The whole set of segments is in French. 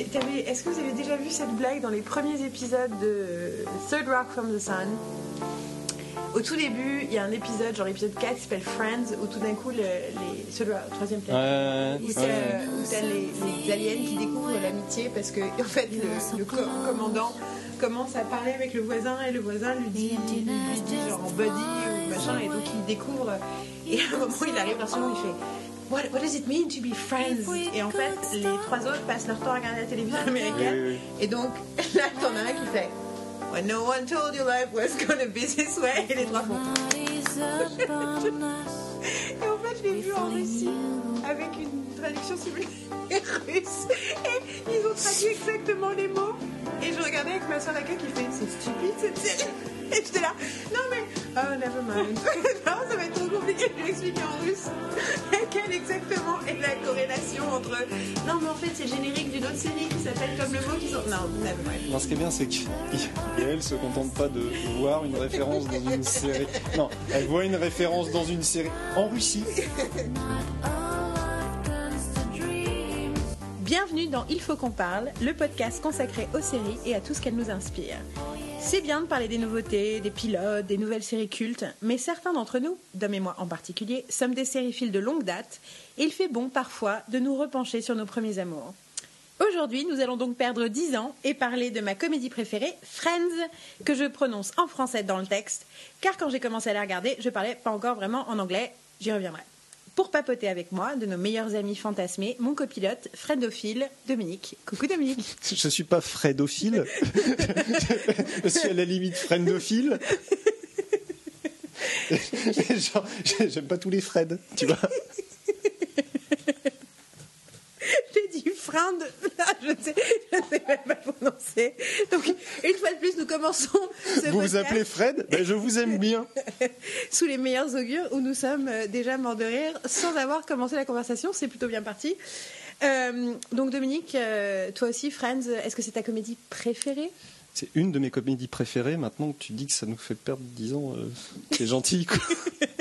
Est-ce que vous avez déjà vu cette blague dans les premiers épisodes de Third Rock from the Sun? Au tout début, il y a un épisode, genre l'épisode 4, qui s'appelle Friends, où tout d'un coup, les, ceux de la troisième planète, où t'as les, aliens qui découvrent l'amitié parce que, en fait, le, commandant commence à parler avec le voisin et le voisin lui dit, lui, dit genre en buddy ou machin, et donc il découvre. Et à un moment, il arrive dans son il fait. What, what, does it mean to be friends? Et en fait, les trois autres passent leur temps à regarder la télévision américaine. Et donc, là, t'en as un qui fait When no one told you life was gonna be this way. Et les trois font. et en fait, je l'ai vu en Russie avec une traduction simultanée russe. Et ils ont traduit exactement les mots. Et je regardais avec ma soeur laquelle qui fait C'est stupide cette série. Et j'étais là, non mais, oh never mind. non, ça va être trop compliqué de lui expliquer en russe. Quelle exactement est la corrélation entre. Non mais en fait c'est générique d'une autre série qui s'appelle comme le mot qui sont. Non, never mind. Non, ce qui est bien c'est qu'elle se contente pas de voir une référence dans une série. Non, elle voit une référence dans une série en Russie. Bienvenue dans Il faut qu'on parle, le podcast consacré aux séries et à tout ce qu'elles nous inspirent. C'est bien de parler des nouveautés, des pilotes, des nouvelles séries cultes, mais certains d'entre nous, Dom et moi en particulier, sommes des sériphiles de longue date et il fait bon parfois de nous repencher sur nos premiers amours. Aujourd'hui, nous allons donc perdre 10 ans et parler de ma comédie préférée, Friends, que je prononce en français dans le texte, car quand j'ai commencé à la regarder, je parlais pas encore vraiment en anglais, j'y reviendrai pour papoter avec moi de nos meilleurs amis fantasmés, mon copilote Fredophile, Dominique. Coucou Dominique. Je suis pas Fredophile. je suis à la limite Fredophile. J'aime pas tous les Fred, tu vois. Je ne sais, sais même pas prononcer. Donc, une fois de plus, nous commençons. vous vous appelez Fred? Ben, Je vous aime bien. Sous les meilleurs augures, où nous sommes euh, déjà morts de rire, sans avoir commencé la conversation. C'est plutôt bien parti. Euh, donc, Dominique, euh, toi aussi, Friends, est-ce que c'est ta comédie préférée? C'est une de mes comédies préférées. Maintenant que tu dis que ça nous fait perdre 10 ans, c'est gentil. Quoi.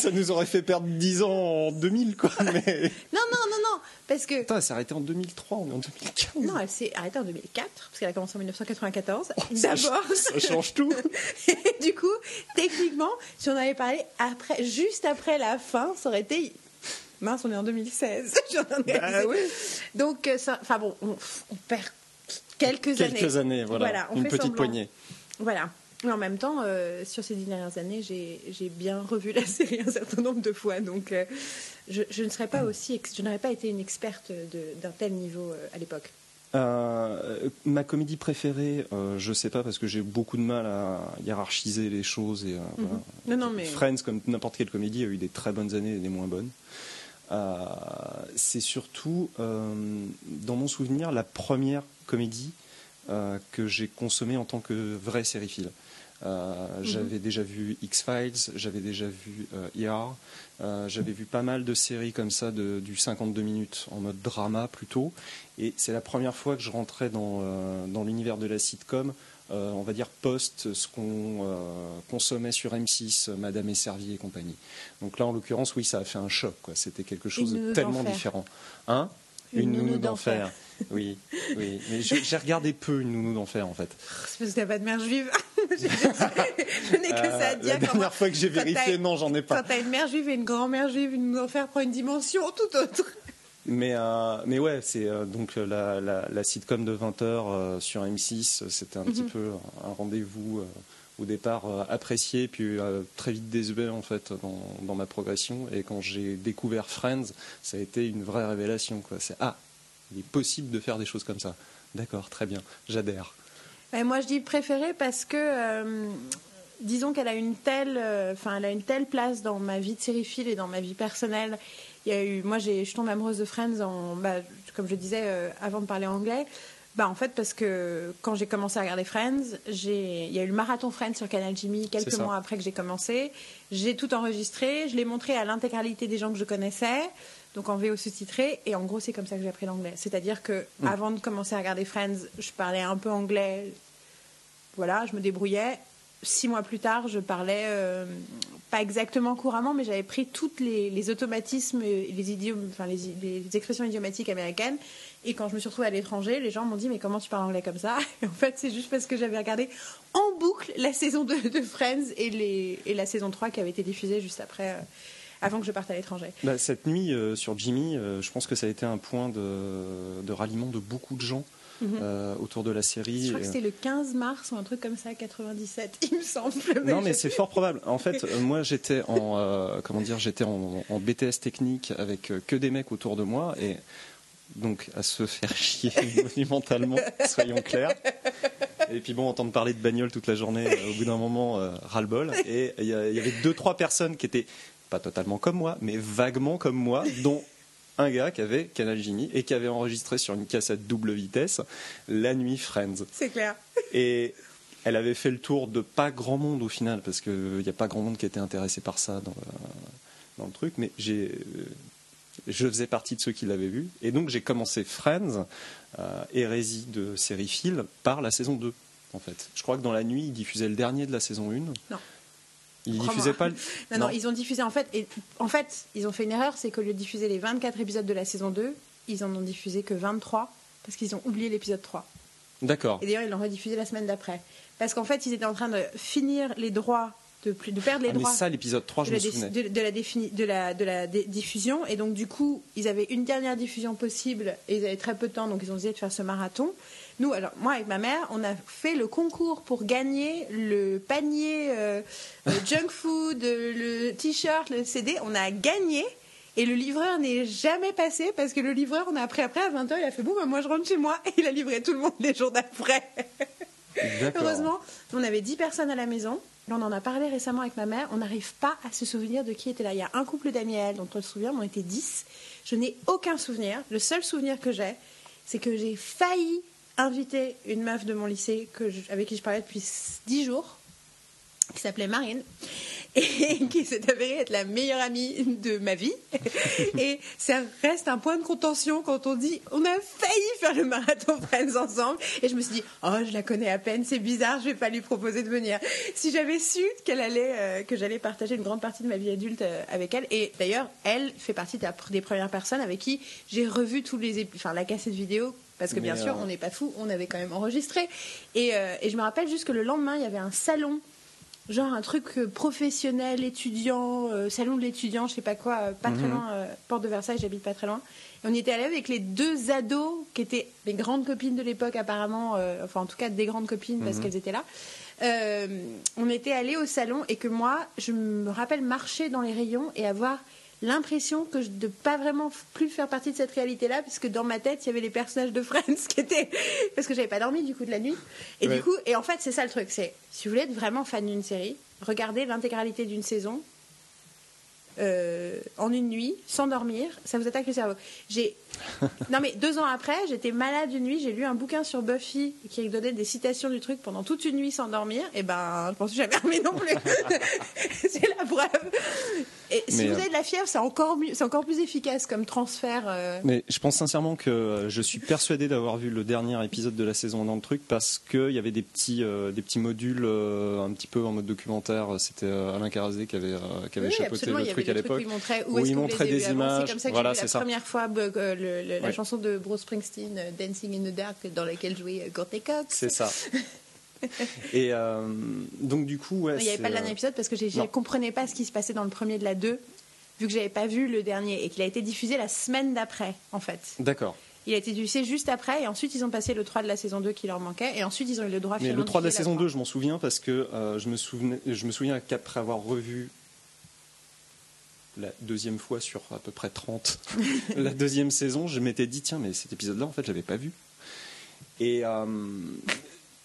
Ça nous aurait fait perdre 10 ans en 2000, quoi. Mais... non, non, non, non. Parce que. Attends, elle s'est arrêtée en 2003, on est en 2015. Non, elle s'est arrêtée en 2004, parce qu'elle a commencé en 1994. D'abord. Ça, change tout. Et du coup, techniquement, si on avait parlé après, juste après la fin, ça aurait été. Mince, on est en 2016. bah, oui. Donc, euh, enfin bon, on, perd quelques, années. Quelques années, voilà. Une petite poignée. Voilà. Mais en même temps, euh, sur ces dix dernières années, j'ai bien revu la série un certain nombre de fois. Donc, euh, je, ne serais pas aussi, je n'aurais pas été une experte d'un tel niveau euh, à l'époque. ma comédie préférée, je ne sais pas parce que j'ai beaucoup de mal à hiérarchiser les choses. Et, mhm. non, non, mais... Friends, comme n'importe quelle comédie, a eu des très bonnes années et des moins bonnes. C'est surtout, dans mon souvenir, la première comédie que j'ai consommée en tant que vrai sériephile. Euh, mhm. J'avais déjà vu X-Files, j'avais déjà vu ER, euh, j'avais vu pas mal de séries comme ça de, du 52 minutes en mode drama plutôt. Et c'est la première fois que je rentrais dans, euh, dans l'univers de la sitcom, on va dire post ce qu'on consommait sur M6, Madame et Servie et compagnie. Donc là, en l'occurrence, oui, ça a fait un choc. C'était quelque chose de tellement différent. Hein? Une, nounou, d'enfer. Oui, oui. Mais j'ai regardé peu une nounou d'enfer en fait. C'est parce que t'as pas de mère juive. je n'ai que ça à dire. La dernière fois que j'ai vérifié, non, j'en ai pas. Quand t'as une mère juive et une grand-mère juive, une nounou d'enfer prend une dimension tout autre. Mais, euh, mais ouais, c'est euh, donc la, la, sitcom de 20h euh, sur M6, c'était un petit mhm. peu un rendez-vous au départ apprécié, puis très vite désuet en fait dans, dans ma progression. Et quand j'ai découvert Friends, ça a été une vraie révélation. C'est ah, il est possible de faire des choses comme ça. D'accord, très bien, j'adhère. moi, je dis préférée parce que, euh, disons qu'elle a une telle, euh, enfin, elle a une telle place dans ma vie de sériephile et dans ma vie personnelle. Il y a eu, moi, je suis tombée amoureuse de Friends, en, bah, comme je disais euh, avant de parler anglais. Bah, en fait, parce que quand j'ai commencé à regarder Friends, il y a eu le marathon Friends sur Canal Jimmy quelques mois après que j'ai commencé. J'ai tout enregistré, je l'ai montré à l'intégralité des gens que je connaissais donc en VO sous-titré. Et en gros, c'est comme ça que j'ai appris l'anglais. C'est-à-dire que mm. avant de commencer à regarder Friends, je parlais un peu anglais. Voilà, je me débrouillais. Six mois plus tard, je parlais euh, pas exactement couramment, mais j'avais pris tous les, automatismes, les, les, expressions idiomatiques américaines. Et quand je me suis retrouvée à l'étranger, les gens m'ont dit Mais comment tu parles anglais comme ça? Et en fait, c'est juste parce que j'avais regardé en boucle la saison 2 de Friends et, la saison 3 qui avait été diffusée juste après. Euh, avant que je parte à l'étranger. Bah, cette nuit euh, sur Jimmy, je pense que ça a été un point de ralliement de beaucoup de gens Mhm. Euh, autour de la série. Je crois que c'était le 15 mars ou un truc comme ça, 97, il me semble. non, mais c'est fort probable. En fait, euh, moi, j'étais en euh, comment dire, j'étais en, BTS technique avec que des mecs autour de moi et donc à se faire chier monumentalement, soyons clairs. Et puis bon, entendre parler de bagnole toute la journée, au bout d'un moment, ras-le-bol. Et il y, y, avait deux, trois personnes qui étaient pas totalement comme moi, mais vaguement comme moi, dont un gars qui avait Canal Genie et qui avait enregistré sur une cassette double vitesse La Nuit Friends. C'est clair. Et elle avait fait le tour de pas grand monde au final, parce qu'il n'y a pas grand monde qui était intéressé par ça dans le, dans le truc, mais j'ai, je faisais partie de ceux qui l'avaient vu. Et donc j'ai commencé Friends, euh, hérésie de série Phil, par la saison 2. En fait. Je crois que dans la nuit, ils diffusaient le dernier de la saison 1. Non. Ils diffusaient pas. Non, non, ils ont diffusé en fait. Et, en fait, ils ont fait une erreur, c'est que lieu de diffuser les 24 épisodes de la saison 2, ils en ont diffusé que 23 parce qu'ils ont oublié l'épisode 3. D'accord. Et d'ailleurs, ils l'ont rediffusé la semaine d'après. Parce qu'en fait, ils étaient en train de finir les droits de, de, perdre les ah, droits. Mais ça, l'épisode 3, je me souvenais. De, de, la de, la, de la diffusion. Et donc, du coup, ils avaient une dernière diffusion possible et ils avaient très peu de temps, donc ils ont décidé de faire ce marathon. Nous, alors moi avec ma mère, on a fait le concours pour gagner le panier euh, junk food, le t-shirt, le CD. On a gagné. Et le livreur n'est jamais passé parce que le livreur, on a appris après à 20h, il a fait bon, bah, moi je rentre chez moi et il a livré tout le monde les jours d'après. Heureusement, on avait 10 personnes à la maison. On en a parlé récemment avec ma mère. On n'arrive pas à se souvenir de qui était là. Il y a un couple d'amis à elle dont on se souvient, on était 10. Je n'ai aucun souvenir. Le seul souvenir que j'ai, c'est que j'ai failli invité une meuf de mon lycée que avec qui je parlais depuis dix jours, qui s'appelait Marine, et qui s'est avérée être la meilleure amie de ma vie. Et ça reste un point de contention quand on dit on a failli faire le marathon Friends ensemble. Et je me suis dit oh je la connais à peine, c'est bizarre, je vais pas lui proposer de venir. Si j'avais su qu'elle allait, euh, que j'allais partager une grande partie de ma vie adulte euh, avec elle. Et d'ailleurs elle fait partie des premières personnes avec qui j'ai revu tous les, enfin la cassette vidéo parce que bien sûr, euh, on n'est pas fou, on avait quand même enregistré. Euh, et, je me rappelle juste que le lendemain, il y avait un salon, genre un truc euh, professionnel, étudiant, salon de l'étudiant, je sais pas quoi, pas très mhm. loin, porte de Versailles, j'habite pas très loin. Et on y était allé avec les deux ados qui étaient les grandes copines de l'époque apparemment, enfin en tout cas des grandes copines parce mhm. qu'elles étaient là. on était allé au salon et que moi, je me rappelle marcher dans les rayons et avoir l'impression que je, de pas vraiment plus faire partie de cette réalité-là, parce que dans ma tête, il y avait les personnages de Friends qui étaient. parce que j'avais pas dormi du coup de la nuit. Et du coup, et en fait, c'est ça le truc c'est si vous voulez être vraiment fan d'une série, regardez l'intégralité d'une saison. Euh, en une nuit, sans dormir, ça vous attaque le cerveau. J'ai non mais deux ans après, j'étais malade une nuit, j'ai lu un bouquin sur Buffy qui donnait des citations du truc pendant toute une nuit sans dormir. Et ben, je pense que jamais dormi non plus. c'est la preuve. Et si vous avez de la fièvre, c'est encore mieux, c'est encore plus efficace comme transfert. Euh. Mais je pense sincèrement que euh, je suis persuadé d'avoir vu le dernier épisode de la saison dans le truc parce qu'il y avait des petits, euh, des petits modules un petit peu en mode documentaire. C'était Alain Carazé qui avait, qui avait chapeauté le truc à l'époque. Où, il montrait des images. C'est comme ça que voilà, c'est la première fois la chanson de Bruce Springsteen, Dancing in the Dark, dans laquelle jouait Courtney Cox. C'est ça. Et euh, donc du coup, il n'y avait pas le dernier euh, épisode parce que je ne comprenais pas ce qui se passait dans le premier de la 2, vu que j'avais pas vu le dernier et qu'il a été diffusé la semaine d'après, en fait. D'accord. Il a été diffusé juste après et ensuite ils ont passé le 3 de la saison 2 qui leur manquait et ensuite ils ont eu le droit Mais le 3 de la, saison 2, je m'en souviens parce que euh, je, me souvenais, je me souviens qu'après avoir revu la deuxième fois sur à peu près 30, la deuxième saison, je m'étais dit tiens mais cet épisode-là en fait je l'avais pas vu. Et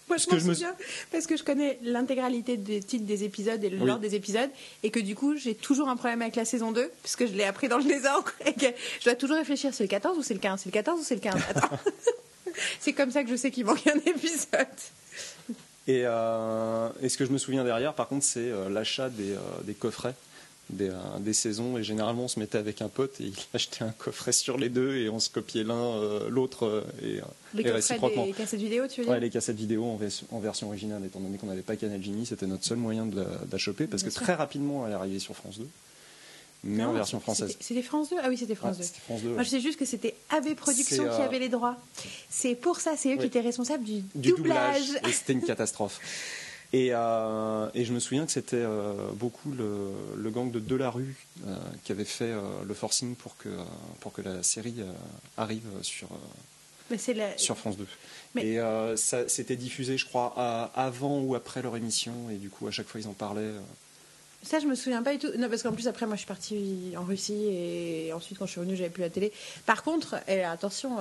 moi, je me souviens parce que je connais l'intégralité des titres des épisodes et l'ordre des épisodes et que du coup, j'ai toujours un problème avec la saison 2 puisque je l'ai appris dans le désordre et que je dois toujours réfléchir c'est le 14 ou c'est le 15 C'est le 14 ou c'est le 15 Attends. c'est comme ça que je sais qu'il manque un épisode. Et, euh, et, ce que je me souviens derrière, par contre, c'est euh, l'achat des, euh, des, coffrets des, euh, des saisons et généralement on se mettait avec un pote et il achetait un coffret sur les deux et on se copiait l'un euh, l'autre euh, et, Les et réciproquement. des cassettes vidéo, tu veux dire Ouais, les cassettes vidéo en, vers- en version originale, étant donné qu'on n'avait pas Canal Jimmy, c'était notre seul moyen de la, de la choper parce Bien que sûr. très rapidement elle est arrivée sur France 2, mais en version française. C'était France 2 Ah oui, c'était Ah, France 2. c'était France 2. Moi, je sais juste que c'était AB Productions qui avait les droits. C'est pour ça, c'est eux qui étaient responsables du, du doublage. doublage, et c'était une catastrophe. Et, euh, et je me souviens que c'était euh, beaucoup le, le gang de Delarue euh, qui avait fait euh, le forcing pour que, pour que la série arrive sur, Mais c'est la- sur France 2. Mais- Et ça c'était diffusé, je crois, à- avant ou après leur émission, et du coup, à chaque fois, ils en parlaient. Ça, je me souviens pas du tout. Non, parce qu'en plus, après, moi, je suis partie en Russie et ensuite, quand je suis revenue, j'avais plus la télé. Par contre, et attention,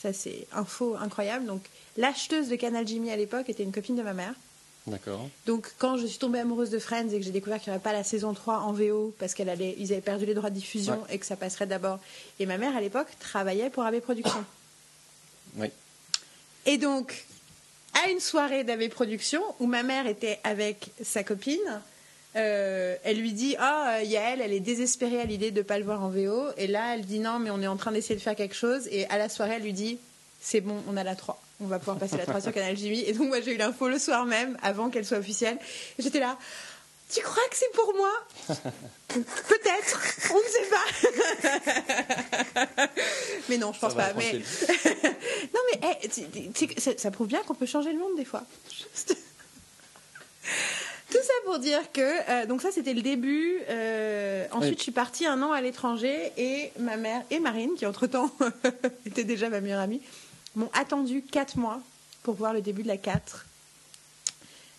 ça, c'est info incroyable. Donc, l'acheteuse de Canal Jimmy à l'époque était une copine de ma mère. D'accord. Donc, quand je suis tombée amoureuse de Friends et que j'ai découvert qu'il n'y aurait pas la saison 3 en VO parce qu'ils avaient perdu les droits de diffusion Ouais. et que ça passerait d'abord. Et ma mère, à l'époque, travaillait pour AB Productions. Oui. Et donc, à une soirée d'AV Productions, où ma mère était avec sa copine, euh, elle lui dit Ah, euh, Yael, elle est désespérée à l'idée de ne pas le voir en VO. Et là, elle dit Non, mais on est en train d'essayer de faire quelque chose. Et à la soirée, elle lui dit C'est bon, on a la 3. On va pouvoir passer la 3 sur Canal Jimmy. Et donc, moi, j'ai eu l'info le soir même, avant qu'elle soit officielle. J'étais là Tu crois que c'est pour moi? Peut-être, on ne sait pas. mais non, je pense va, pas. Mais... Non mais tu- tu- tu- ça, ça prouve bien qu'on peut changer le monde des fois. Juste. Tout ça pour dire que euh, donc ça c'était le début. Euh, ensuite Oui. je suis partie un an à l'étranger et ma mère et Marine qui entre temps était déjà ma meilleure amie m'ont attendu 4 mois pour voir le début de la 4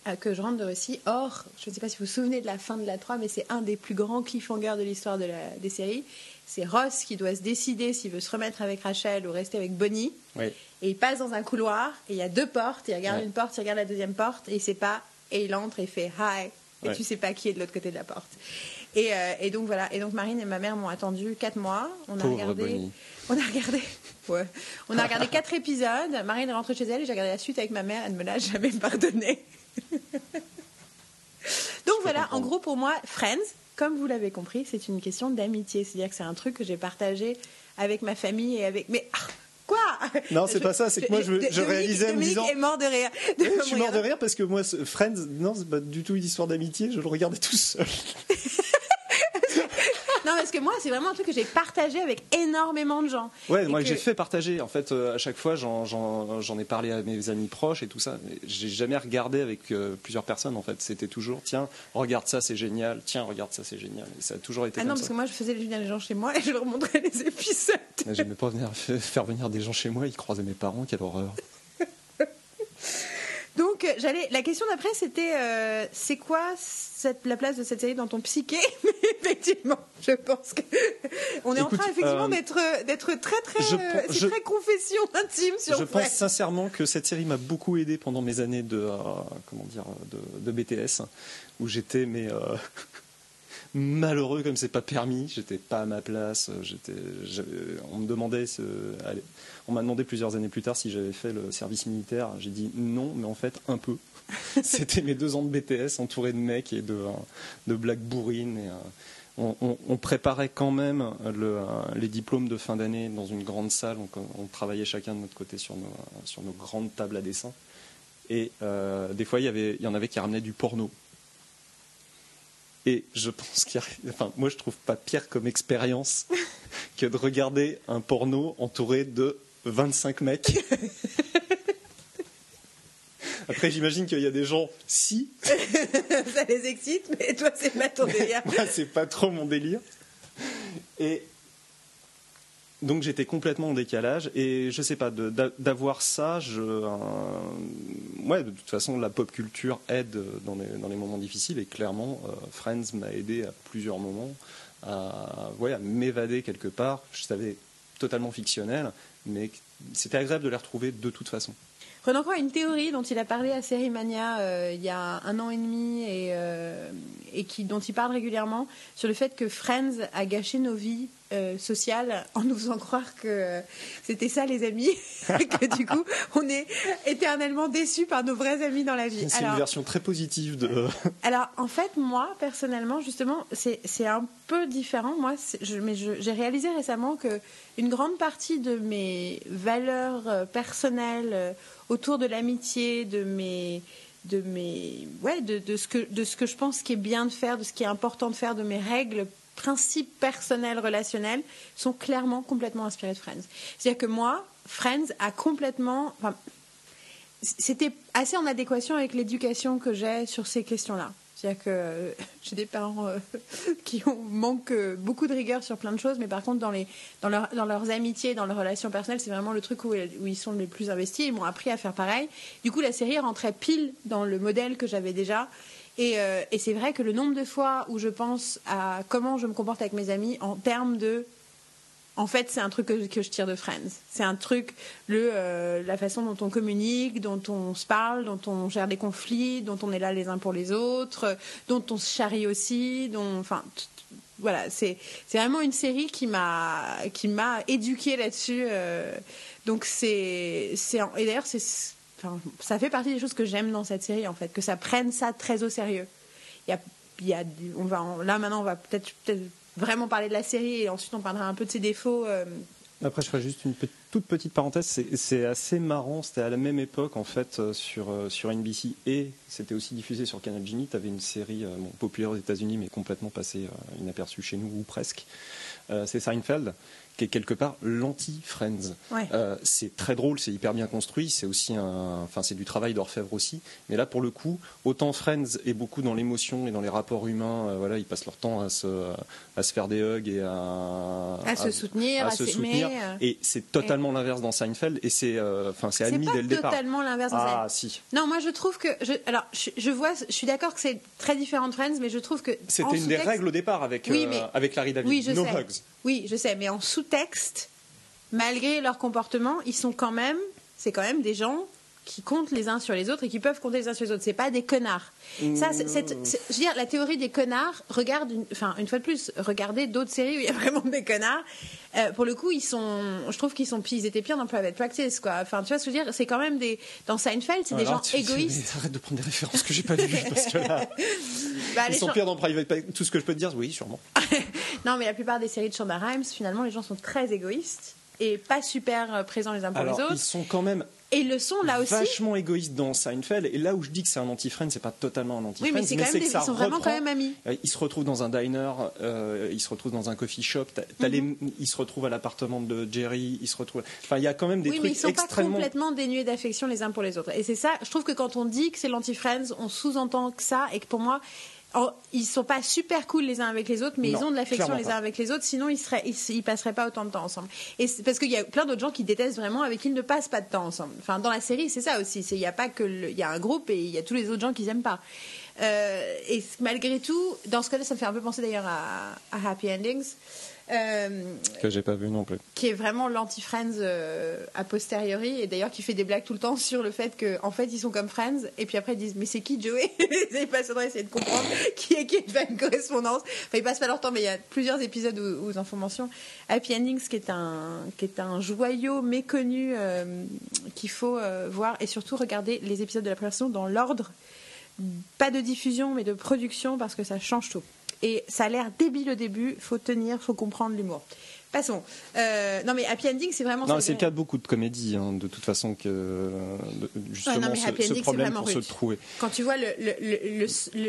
euh, que je rentre de Russie. Or, je ne sais pas si vous vous souvenez de la fin de la 3, mais c'est un des plus grands cliffhangers de l'histoire de des séries. C'est Ross qui doit se décider s'il veut se remettre avec Rachel ou rester avec Bonnie. Oui. Et il passe dans un couloir, et il y a deux portes, il regarde Ouais. une porte, il regarde la deuxième porte, et il sait pas, et il entre et il fait hi, et Ouais. tu sais pas qui est de l'autre côté de la porte. Et, euh, et donc voilà, et donc Marine et ma mère m'ont attendu quatre mois. On a Pauvre regardé, Bonnie. On a regardé, ouais, on a regardé quatre épisodes. Marine est rentrée chez elle et j'ai regardé la suite avec ma mère. Elle me l'a jamais pardonné. donc voilà, en gros pour moi, Friends, comme vous l'avez compris, c'est une question d'amitié. C'est-à-dire que c'est un truc que j'ai partagé avec ma famille et avec. Mais ah, quoi? Non, c'est pas ça, c'est que moi, je- je réalisais en me disant- est mort de rire. Oui, je suis mort de rire parce que moi, Friends, non, c'est pas du tout une histoire d'amitié, je le regardais tout seul. Non, parce que moi, c'est vraiment un truc que j'ai partagé avec énormément de gens. Ouais, Et moi que- j'ai fait partager. En fait, euh, à chaque fois, j'en- ai parlé à mes amis proches et tout ça. Mais J'ai jamais regardé avec euh, plusieurs personnes. En fait, c'était toujours tiens, regarde ça, c'est génial. Tiens, regarde ça, c'est génial. Et ça a toujours été Ah non, comme parce que moi, je faisais venir les gens chez moi et je leur montrais les épisodes. Mais J'aimais pas venir faire venir des gens chez moi. Ils croisaient mes parents. Quelle horreur. Donc, euh, j'allais. La question d'après, c'était euh, c'est quoi cette, la place de cette série dans ton psyché? Mais effectivement, je pense que on est en train effectivement euh, d'être d'être très très je euh, je- très confession intime sur je pense sincèrement que cette série m'a beaucoup aidé pendant mes années de euh, comment dire de, de BTS où j'étais mais euh, malheureux comme c'est pas permis j'étais pas à ma place j'étais j'avais- on me demandait ce- allez, on m'a demandé plusieurs années plus tard si j'avais fait le service militaire j'ai dit non mais en fait un peu c'était mes deux ans de BTS entouré de mecs et de euh, de blagues bourrines et euh, on, on- on préparait quand même le, euh, les diplômes de fin d'année dans une grande salle. On, on travaillait chacun de notre côté sur nos, euh, sur nos grandes tables à dessin. Et euh, des fois, il y, avait, il y en avait qui ramenaient du porno. Et je pense qu'il y a, enfin, moi, je trouve pas pire comme expérience que de regarder un porno entouré de 25 mecs. Après, j'imagine qu'il y a des gens, si, ça les excite, mais toi, c'est pas ton délire. Moi, c'est pas trop mon délire. Et donc j'étais complètement en décalage et je sais pas d'avoir ça. Ouais, de toute façon, la pop culture aide dans les, moments difficiles et clairement, euh, Friends m'a aidé à plusieurs moments à, ouais, à m'évader quelque part. Je savais totalement fictionnel, mais c'était agréable de les retrouver de toute façon. Renan Croix a une théorie dont il a parlé à Série Mania euh, il y a un an et demi et, euh, et qui, dont il parle régulièrement sur le fait que Friends a gâché nos vies euh, social en nous faisant croire que c'était ça les amis, que du coup on est éternellement déçus par nos vrais amis dans la vie. C'est une version très positive de. alors en fait moi personnellement justement c'est un peu différent. Moi je, mais j'ai réalisé récemment que une grande partie de mes valeurs euh, personnelles euh, autour de l'amitié, de mes de mes ouais de, de, ce que de ce que je pense qui est bien de faire, de ce qui est important de faire, de mes règles principes personnels relationnels sont clairement complètement inspirés de Friends. C'est-à-dire que moi, Friends a complètement enfin, c'était assez en adéquation avec l'éducation que j'ai sur ces questions-là. C'est-à-dire que euh, j'ai des parents euh, qui ont, manquent euh, beaucoup de rigueur sur plein de choses, mais par contre, dans, les, dans, leur, dans leurs amitiés, dans leurs relations personnelles, c'est vraiment le truc où, où, ils sont les plus investis. Ils m'ont appris à faire pareil. Du coup, la série rentrait pile dans le modèle que j'avais déjà. Et, et c'est vrai que le nombre de fois où je pense à comment je me comporte avec mes amis en termes de en fait, c'est un truc que, je tire de Friends. C'est un truc, le, euh, la façon dont on communique, dont on se parle, dont on gère des conflits, dont on est là les uns pour les autres, dont on se charrie aussi, dont, enfin, voilà, c'est vraiment une série qui m'a qui m'a éduquée là-dessus. Euh. donc c'est et d'ailleurs c'est ça fait partie des choses que j'aime dans cette série en fait, que ça prenne ça très au sérieux. Il y a, il y a on va là maintenant on va peut-être peut-être vraiment parler de la série et ensuite on parlera un peu de ses défauts. Euh. Après, je ferai juste une toute petite parenthèse. C'est assez marrant. C'était à la même époque, en fait, euh, sur, euh, sur NBC et c'était aussi diffusé sur Canal Genie. Tu avais une série populaire aux États-Unis, mais complètement passée inaperçue chez nous, ou presque. c'est Seinfeld qui est quelque part l'anti-Friends. Euh, c'est très drôle, c'est hyper bien construit, c'est aussi un, enfin c'est du travail d'orfèvre aussi. Mais là, pour le coup, autant Friends est beaucoup dans l'émotion et dans les rapports humains. Euh, voilà, ils passent leur temps à se, à se faire des hugs et à, à, se soutenir, à, se soutenir. Et c'est totalement l'inverse dans Seinfeld. Et c'est, euh, enfin, c'est admis dès le départ. C'est totalement l'inverse dans Ah si. Non, moi je trouve que, je, alors, je, vois, je suis d'accord que c'est très différent de Friends, mais je trouve que c'était une des règles au départ avec avec Larry David. Oui, je no sais. hugs. Oui, je sais, mais en sous-texte, malgré leur comportement, ils sont quand même, c'est quand même des gens qui comptent les uns sur les autres et qui peuvent compter les uns sur les autres. C'est pas des connards. Ça, je veux dire, la théorie des connards. Regarde, une, enfin, une fois de plus, regardez d'autres séries où il y a vraiment des connards. Euh, pour le coup, ils sont, je trouve qu'ils sont, ils étaient pires dans Private Practice, quoi. Enfin, tu vois ce que je veux dire? C'est quand même des, dans Seinfeld, c'est des gens égoïstes. arrête de prendre des références que j'ai pas vues parce que là, bah, ils sont pires dans Private Practice. Tout ce que je peux te dire, oui, sûrement. non, mais la plupart des séries de Shonda Rhimes, finalement, les gens sont très égoïstes et pas super euh, présents les uns pour les autres. Ils sont quand même et le sont là aussi. Vachement égoïste dans Seinfeld. Et là où je dis que c'est un anti-friend, c'est pas totalement un anti-friend. Oui, mais c'est quand même des, ils sont vraiment quand même amis. Euh, ils se retrouvent dans un diner, euh, ils se retrouvent dans un coffee shop. Mhm. ils se retrouvent à l'appartement de Jerry. Ils se retrouvent. Enfin, il y a quand même des oui, trucs mais ils sont extrêmement... pas complètement dénués d'affection les uns pour les autres. Et c'est ça. Je trouve que quand on dit que c'est l'anti-friends, on sous-entend que ça et que pour moi, Oh, ils sont pas super cool les uns avec les autres, mais ils ont de l'affection les uns avec les autres. Sinon, ils seraient, ils, passeraient pas autant de temps ensemble. Et parce qu'il y a plein d'autres gens qui détestent vraiment, avec qui ils ne passent pas de temps ensemble. Enfin, dans la série, c'est ça aussi. Il n'y a pas que, il y a un groupe et il y a tous les autres gens qu'ils aiment pas. Euh, et malgré tout, dans ce cas-là, ça me fait un peu penser d'ailleurs à, à Happy Endings. Euh, que j'ai pas vu non plus. Qui est vraiment l'anti-Friends euh, a posteriori, et d'ailleurs qui fait des blagues tout le temps sur le fait qu'en en fait ils sont comme Friends, et puis après ils disent Mais c'est qui Joey? Ils passent leur temps essayer de comprendre qui est qui de faire une correspondance. Enfin, ils passent pas leur temps, mais il y a plusieurs épisodes où, ils en font mention. Happy Endings, qui est un, qui est un joyau méconnu euh, qu'il faut voir, et surtout regarder les épisodes de la première saison dans l'ordre. Pas de diffusion, mais de production, parce que ça change tout. Et ça a l'air débile au début, faut tenir, faut comprendre l'humour. Passons. Euh, non mais Happy Ending, c'est vraiment. Non, c'est le cas de beaucoup de comédies, hein, de toute façon que justement ce, problème pour se trouver. Quand tu vois le,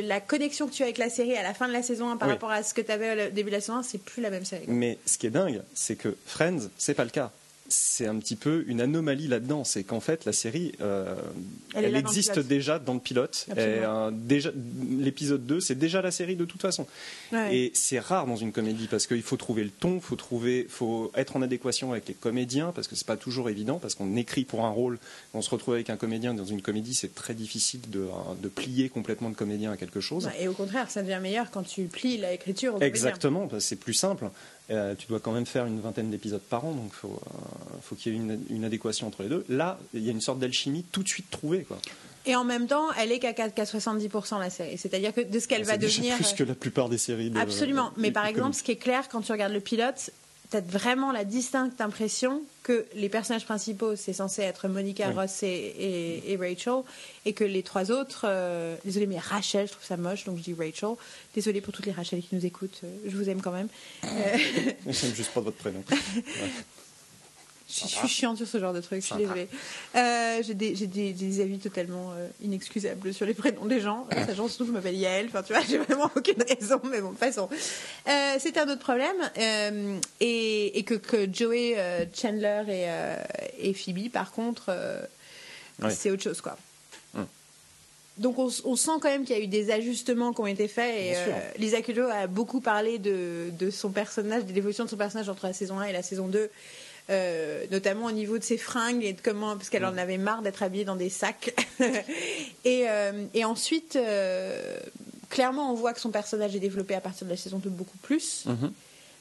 la connexion que tu as avec la série à la fin de la saison 1 par rapport à ce que tu avais au début de la saison 1, c'est plus la même série. Mais ce qui est dingue, c'est que Friends, c'est pas le cas c'est un petit peu une anomalie là-dedans. C'est qu'en fait, la série, euh, elle, existe déjà dans le pilote. Euh, déjà, l'épisode 2, c'est déjà la série de toute façon. Et c'est rare dans une comédie parce qu'il faut trouver le ton, faut trouver, faut être en adéquation avec les comédiens parce que c'est pas toujours évident parce qu'on écrit pour un rôle, on se retrouve avec un comédien dans une comédie, c'est très difficile de, de, plier complètement le comédien à quelque chose. Et au contraire, ça devient meilleur quand tu plies l'écriture. Exactement, c'est plus simple. Euh, tu dois quand même faire une vingtaine d'épisodes par an, donc il faut, euh, faut qu'il y ait une, adéquation entre les deux. Là, il y a une sorte d'alchimie tout de suite trouvée. Quoi. Et en même temps, elle est qu'à 70% la série. C'est-à-dire que de ce qu'elle va devenir. plus que la plupart des séries. Absolument. Mais par exemple, ce qui est clair quand tu regardes le pilote, as vraiment la distincte impression que les personnages principaux, c'est censé être Monica, Oui. Ross et, et- et Rachel, et que les trois autres, euh, désolé, mais Rachel, je trouve ça moche, donc je dis Rachel. Désolé pour toutes les Rachel qui nous écoutent, euh, je vous aime quand même. Euh, J'aime juste pas votre prénom. je suis chiante sur ce genre de truc, je suis désolée. Euh, j'ai des, j'ai des, des avis totalement euh, inexcusables sur les prénoms des gens. Euh, sachant surtout que je m'appelle Yael, enfin tu vois, j'ai vraiment aucune raison, mais bon, passons. Euh, c'est un autre problème. euh, et, et que, que Joey, euh, Chandler et, euh, et Phoebe, par contre, euh, c'est autre chose, quoi. Hum. Donc on, on sent quand même qu'il y a eu des ajustements qui ont été faits et euh, Lisa Kudrow a beaucoup parlé de, de son personnage, de l'évolution de son personnage entre la saison 1 et la saison 2, euh, notamment au niveau de ses fringues et de comment, parce qu'elle en avait marre d'être habillée dans des sacs. et, euh, et ensuite, euh, clairement, on voit que son personnage est développé à partir de la saison 2 beaucoup plus. Mhm.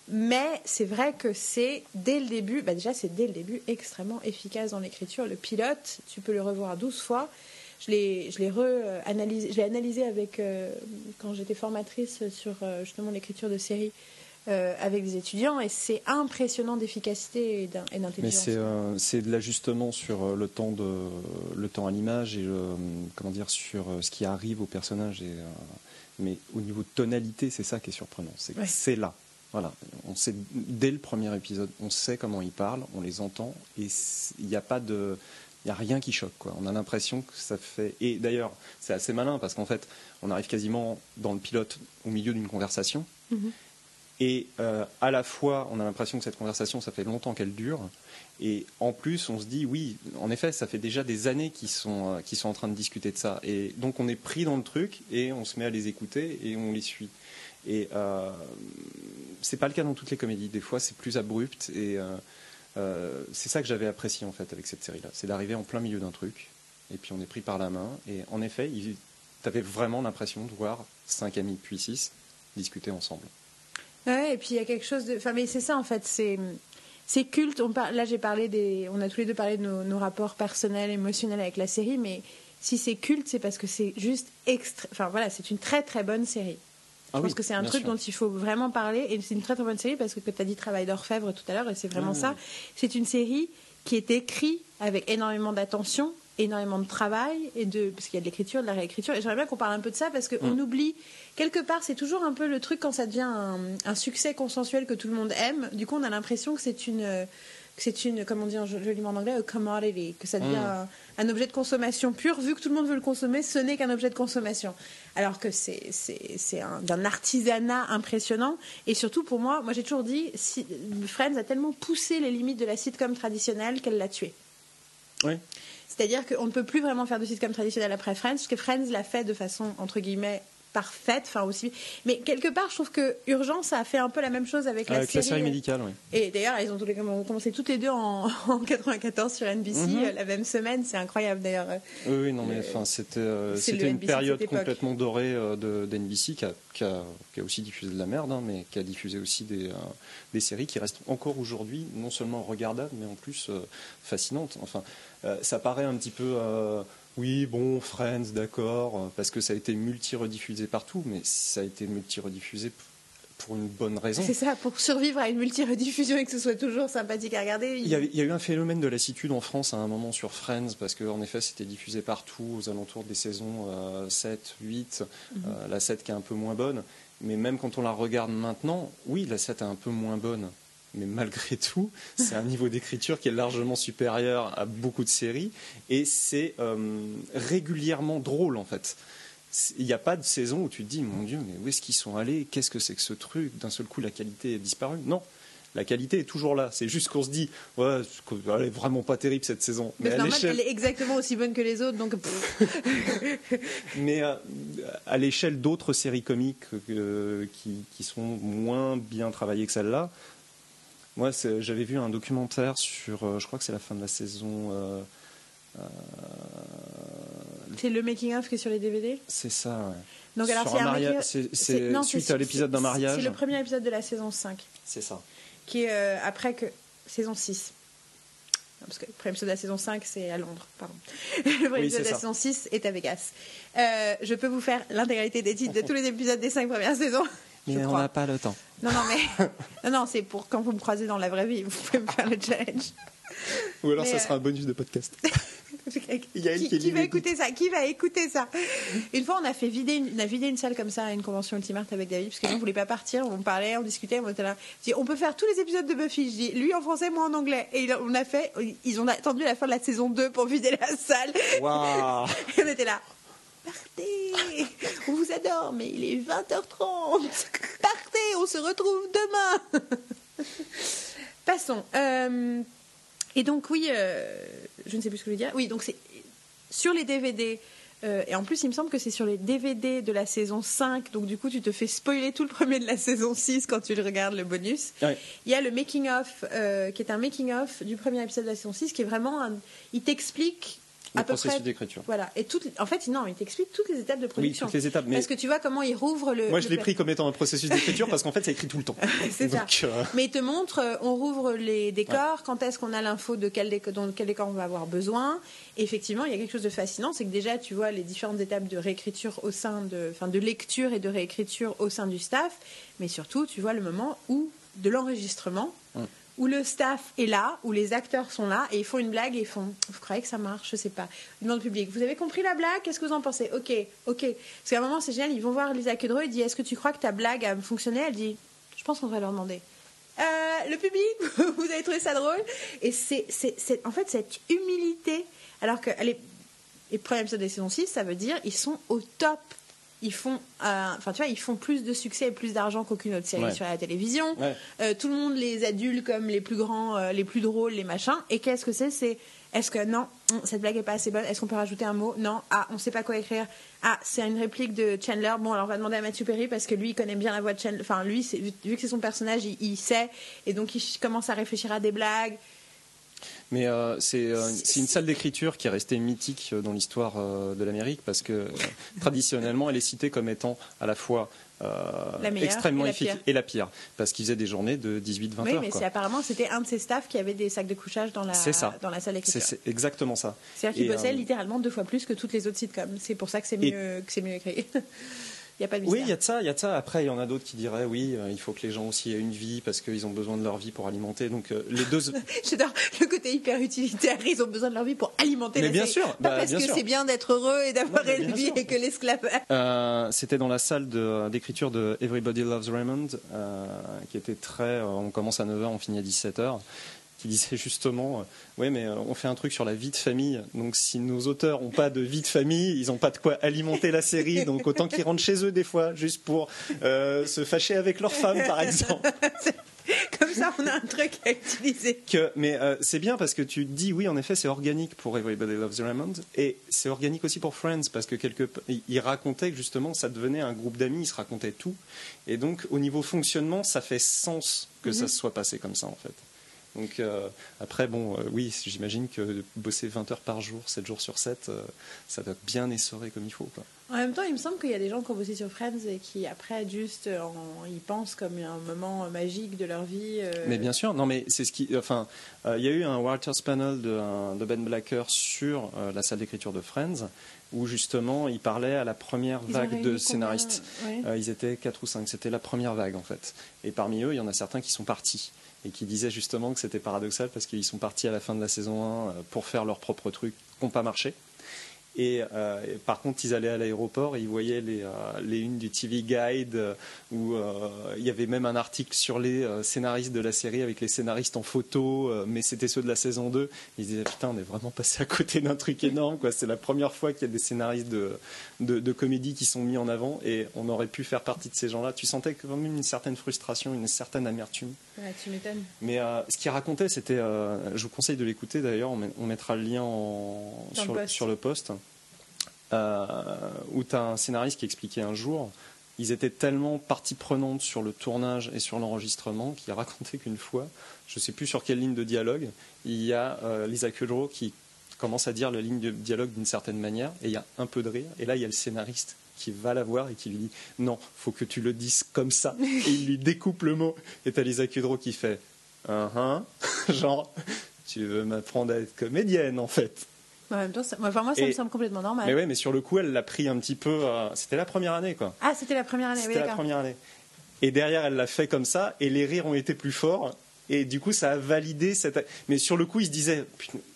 Mais c'est vrai que c'est dès le début, bah déjà c'est dès le début extrêmement efficace dans l'écriture. Le pilote, tu peux le revoir 12 fois. Je l'ai, je l'ai analysé avec, quand j'étais formatrice sur justement l'écriture de séries euh, avec des étudiants et c'est impressionnant d'efficacité et, d'in- et Mais d'intelligence. c'est euh, c'est de l'ajustement sur euh, le temps de le temps à l'image et comment dire sur ce qui arrive au personnage. Et, mais au niveau de tonalité, c'est ça qui est surprenant. C'est Ouais. c'est là. Voilà, on sait dès le premier épisode, on sait comment ils parlent, on les entend et il n'y a pas de il y a rien qui choque quoi. On a l'impression que ça fait et d'ailleurs, c'est assez malin parce qu'en fait, on arrive quasiment dans le pilote au milieu d'une conversation Mhm. Et euh, à la fois, on a l'impression que cette conversation, ça fait longtemps qu'elle dure. Et en plus, on se dit, oui, en effet, ça fait déjà des années qu'ils sont, euh, qu'ils sont en train de discuter de ça. Et donc, on est pris dans le truc et on se met à les écouter et on les suit. Et euh, c'est pas le cas dans toutes les comédies. Des fois, c'est plus abrupt. Et euh, c'est ça que j'avais apprécié, en fait, avec cette série-là. C'est d'arriver en plein milieu d'un truc. Et puis, on est pris par la main. Et en effet, tu avais vraiment l'impression de voir cinq amis, puis six, discuter ensemble. Ouais, et puis il y a quelque chose de. Enfin, mais c'est ça en fait, c'est. C'est culte. On par- Là, j'ai parlé des. On a tous les deux parlé de nos, nos rapports personnels, émotionnels avec la série, mais si c'est culte, c'est parce que c'est juste extra. Enfin voilà, c'est une très très bonne série. Je Ah pense oui, que c'est un truc sûr. dont il faut vraiment parler et c'est une très très bonne série parce que tu as dit Travail d'orfèvre tout à l'heure et c'est vraiment Oui, ça. C'est une série qui est écrite avec énormément d'attention, énormément de travail et de parce qu'il y a de l'écriture, de la réécriture et j'aimerais bien qu'on parle un peu de ça parce qu'on Mm. oublie quelque part c'est toujours un peu le truc quand ça devient un, un succès consensuel que tout le monde aime. Du coup on a l'impression que c'est une que c'est une comment dire joliment en anglais a commodity que ça devient Mm. un, un objet de consommation pur vu que tout le monde veut le consommer ce n'est qu'un objet de consommation alors que c'est c'est c'est un- d'un artisanat impressionnant et surtout pour moi moi j'ai toujours dit si, Friends a tellement poussé les limites de la sitcom traditionnelle qu'elle l'a tué Oui. C'est-à-dire qu'on ne peut plus vraiment faire de sitcom traditionnel après Friends, parce que Friends l'a fait de façon, entre guillemets, parfaite, enfin aussi. Mais quelque part, je trouve que Urgence a fait un peu la même chose avec, Avec la la série médicale, oui. Et d'ailleurs, elles ont tous les- commencé toutes les deux en, en 94 sur NBC, Mhm. euh, la même semaine, c'est incroyable d'ailleurs. Oui, oui, non, mais enfin, c'était euh, une NBC période complètement dorée euh, d'NBC qui a, qui, a, qui a aussi diffusé de la merde, hein, mais qui a diffusé aussi des, euh, des séries qui restent encore aujourd'hui non seulement regardables, mais en plus euh, fascinantes. Enfin, euh, ça paraît un petit peu. Oui, bon, Friends, d'accord, euh, parce que ça a été multi-rediffusé partout, mais ça a été multi-rediffusé pour une bonne raison. C'est ça, pour survivre à une multi-rediffusion et que ce soit toujours sympathique à regarder. Il y, a, il y a eu un phénomène de lassitude en France à un moment sur Friends, parce qu'en effet, c'était diffusé partout aux alentours des saisons euh, 7, 8, euh, la 7 qui est un peu moins bonne. Mais même quand on la regarde maintenant, oui, la 7 est un peu moins bonne. Mais malgré tout, c'est un niveau d'écriture qui est largement supérieur à beaucoup de séries. Et c'est euh, régulièrement drôle, en fait. Il n'y a pas de saison où tu te dis, mon Dieu, mais où est-ce qu'ils sont allés? Qu'est-ce que c'est que ce truc? D'un seul coup, la qualité est disparue. Non, la qualité est toujours là. C'est juste qu'on se dit, ouais, elle est vraiment pas terrible cette saison. Mais à normal, elle est exactement aussi bonne que les autres, donc mais euh, à l'échelle d'autres séries comiques euh, qui, qui sont moins bien travaillées que celle-là, moi j'avais vu un documentaire sur, euh, je crois que c'est la fin de la saison, euh, euh, c'est le making-of qui est sur les DVD. c'est ça. ouais. Donc alors, c'est suite à l'épisode d'un mariage. C'est le premier épisode de la saison 5. C'est ça. qui est euh, après que saison 6. Non, Parce que le premier épisode de la saison 5, c'est à Londres, pardon. Le premier Oui, épisode de la ça. saison 6 est à Vegas. Euh, je peux vous faire l'intégralité des titres de tous les épisodes des 5 premières saisons. Mais je on n'a pas le temps. Non, non, mais. non, non, c'est pour quand vous me croisez dans la vraie vie, vous pouvez me faire le challenge. Ou alors Mais, ça euh, sera un bonus de podcast. Qui, qui qui lit va écouter ça Qui va écouter ça? Une fois, on a fait vider une, on a vidé une salle comme ça à une convention Ultimart avec David, parce que nous, on voulait pas partir. On parlait, on discutait, on était là. Je dis, on peut faire tous les épisodes de Buffy. Je dis, lui en français, moi en anglais. Et on a fait. Ils ont attendu la fin de la saison 2 pour vider la salle. Et on était là. Partez On vous adore, mais il est 20h30 Partez On se retrouve demain Passons. Euh, et donc, oui, euh, je ne sais plus ce que je veux dire. Oui, donc c'est sur les DVD. euh, et en plus, il me semble que c'est sur les DVD de la saison 5. Donc, du coup, tu te fais spoiler tout le premier de la saison 6 quand tu le regardes, le bonus. Ouais. Il y a le making-of, euh, qui est un making-of du premier épisode de la saison 6, qui est vraiment un. Il t'explique Le à processus d'écriture. Voilà. Et toutes, en fait, non, il t'explique toutes les étapes de Oui, production. toutes les étapes. Mais Parce que tu vois comment il rouvre le. moi, je l'ai pris comme étant un processus d'écriture parce qu'en fait, ça écrit tout le temps. C'est ça. Euh, Mais il te montre, euh, on rouvre les décors, quand est-ce qu'on a l'info de quel, décor, dont quel décor on va avoir besoin. Et effectivement, il y a quelque chose de fascinant, c'est que déjà, tu vois les différentes étapes de réécriture au sein de, enfin, de lecture et de réécriture au sein du staff, mais surtout, tu vois le moment où de l'enregistrement. Hum. Où le staff est là, où les acteurs sont là et ils font une blague et ils font Vous croyez que ça marche Je sais pas. Ils demandent au public Vous avez compris la blague? Qu'est-ce que vous en pensez? Ok, ok. Parce qu'à un moment, c'est génial, ils vont voir Lisa Kudrow et dit Est-ce que tu crois que ta blague a fonctionné? Elle dit Je pense qu'on va leur demander. Euh, le public, vous avez trouvé ça drôle? Et c'est, en fait cette humilité, alors que les, les premiers épisodes des saisons 6, ça veut dire ils sont au top. Ils font, euh, enfin tu vois, ils font plus de succès et plus d'argent qu'aucune autre série Ouais. sur la télévision. ouais. Euh, tout le monde les adule comme les plus grands, euh, les plus drôles, les machins. Et qu'est-ce que c'est? C'est est-ce que non, hum, cette blague est pas assez bonne Est-ce qu'on peut rajouter un mot? Non. Ah, on sait pas quoi écrire. Ah, c'est une réplique de Chandler. Bon, alors on va demander à Matthew Perry parce que lui, il connaît bien la voix de Chandler. Enfin, lui, vu que c'est son personnage, il, il sait. Et donc, il commence à réfléchir à des blagues. Mais euh, c'est euh, c'est une salle d'écriture qui est restée mythique euh, dans l'histoire euh, de l'Amérique parce que traditionnellement, elle est citée comme étant à la fois La extrêmement efficace et la pire parce qu'ils faisaient des journées de 18-20 oui, heures. mais quoi. c'est apparemment, c'était un de ses staffs qui avait des sacs de couchage dans la, C'est ça. dans la salle C'est d'écriture. c'est exactement ça. C'est-à-dire qu'il bossait littéralement deux fois plus que toutes les autres sitcoms. C'est pour ça que c'est Et- mieux, que c'est mieux écrit. N'y a pas de Oui, il y a de ça, il y a de ça. Après, il y en a d'autres qui diraient oui, euh, il faut que les gens aussi aient une vie parce qu'ils ont besoin de leur vie pour alimenter. Donc euh, les deux. J'adore le côté hyper utilitaire. Ils ont besoin de leur vie pour alimenter Mais la bien série. sûr, Pas bah, parce bien que c'est bien d'être heureux et d'avoir Ouais, une vie sûr. et que l'esclavage. Euh, C'était dans la salle d'écriture de, Everybody Loves Raymond, euh, qui était très. on commence à 9h, on finit à 17h, qui disait justement euh, Ouais, mais euh, on fait un truc sur la vie de famille. Donc, si nos auteurs n'ont pas de vie de famille, ils n'ont pas de quoi alimenter la série. Donc, autant qu'ils rentrent chez eux des fois, juste pour euh, se fâcher avec leur femme, par exemple. Comme ça, on a un truc à utiliser. Que, mais euh, c'est bien parce que tu dis oui en effet c'est organique pour Everybody Loves Raymond et c'est organique aussi pour Friends parce que quelque il racontait que justement ça devenait un groupe d'amis, ils se racontaient tout et donc au niveau fonctionnement ça fait sens que ça Mhm. se soit passé comme ça en fait. Donc euh, après bon euh, oui j'imagine que bosser 20 heures par jour, 7 jours sur 7 euh, ça doit bien essorer comme il faut quoi. En même temps, il me semble qu'il y a des gens qui ont bossé sur Friends et qui, après, juste, en- ils pensent comme un moment magique de leur vie. Mais bien sûr, non, mais c'est ce qui. Enfin, il y a eu un Writers Panel de, un- de Ben Blacker sur la salle d'écriture de Friends, où justement il parlait à la première ils vague de scénaristes. Ouais. Euh, ils étaient 4 ou 5, c'était la première vague en fait. Et parmi eux, il y en a certains qui sont partis et qui disaient justement que c'était paradoxal parce qu'ils sont partis à la fin de la saison 1 euh, pour faire leurs propres trucs qui n'ont pas marché. Et, euh, et par contre, ils allaient à l'aéroport et ils voyaient les, euh, les unes du TV Guide euh, où euh, il y avait même un article sur les scénaristes de la série avec les scénaristes en photo, mais c'était ceux de la saison 2. Ils disaient Putain, on est vraiment passé à côté d'un truc énorme. quoi. C'est la première fois qu'il y a des scénaristes de, de, de comédie qui sont mis en avant et on aurait pu faire partie de ces gens-là. Tu sentais quand même une certaine frustration, une certaine amertume. Ouais, tu m'étonnes. Mais ce qu'il racontait, c'était. je vous conseille de l'écouter d'ailleurs, on, met- on mettra le lien en- le sur, sur le post. Euh, où tu as un scénariste qui expliquait un jour. Ils étaient tellement partie prenante sur le tournage et sur l'enregistrement qu'il racontait qu'une fois, je ne sais plus sur quelle ligne de dialogue, il y a euh, Lisa Kudrow qui commence à dire la ligne de dialogue d'une certaine manière et il y a un peu de rire. Et là, il y a le scénariste qui va la voir et qui lui dit non, faut que tu le dises comme ça. et il lui découpe le mot. Et t'as Lisa Kudrow qui fait uh genre tu veux m'apprendre à être comédienne en fait. En même temps, ça, moi, enfin, moi, ça Et- me semble complètement normal. Mais ouais, mais sur le coup, elle l'a pris un petit peu. euh, C'était la première année quoi. Ah, c'était la première année, oui, C'était la première année. Et derrière, elle l'a fait comme ça, et les rires ont été plus forts. Et du coup, ça a validé cette. Mais sur le coup, il se disait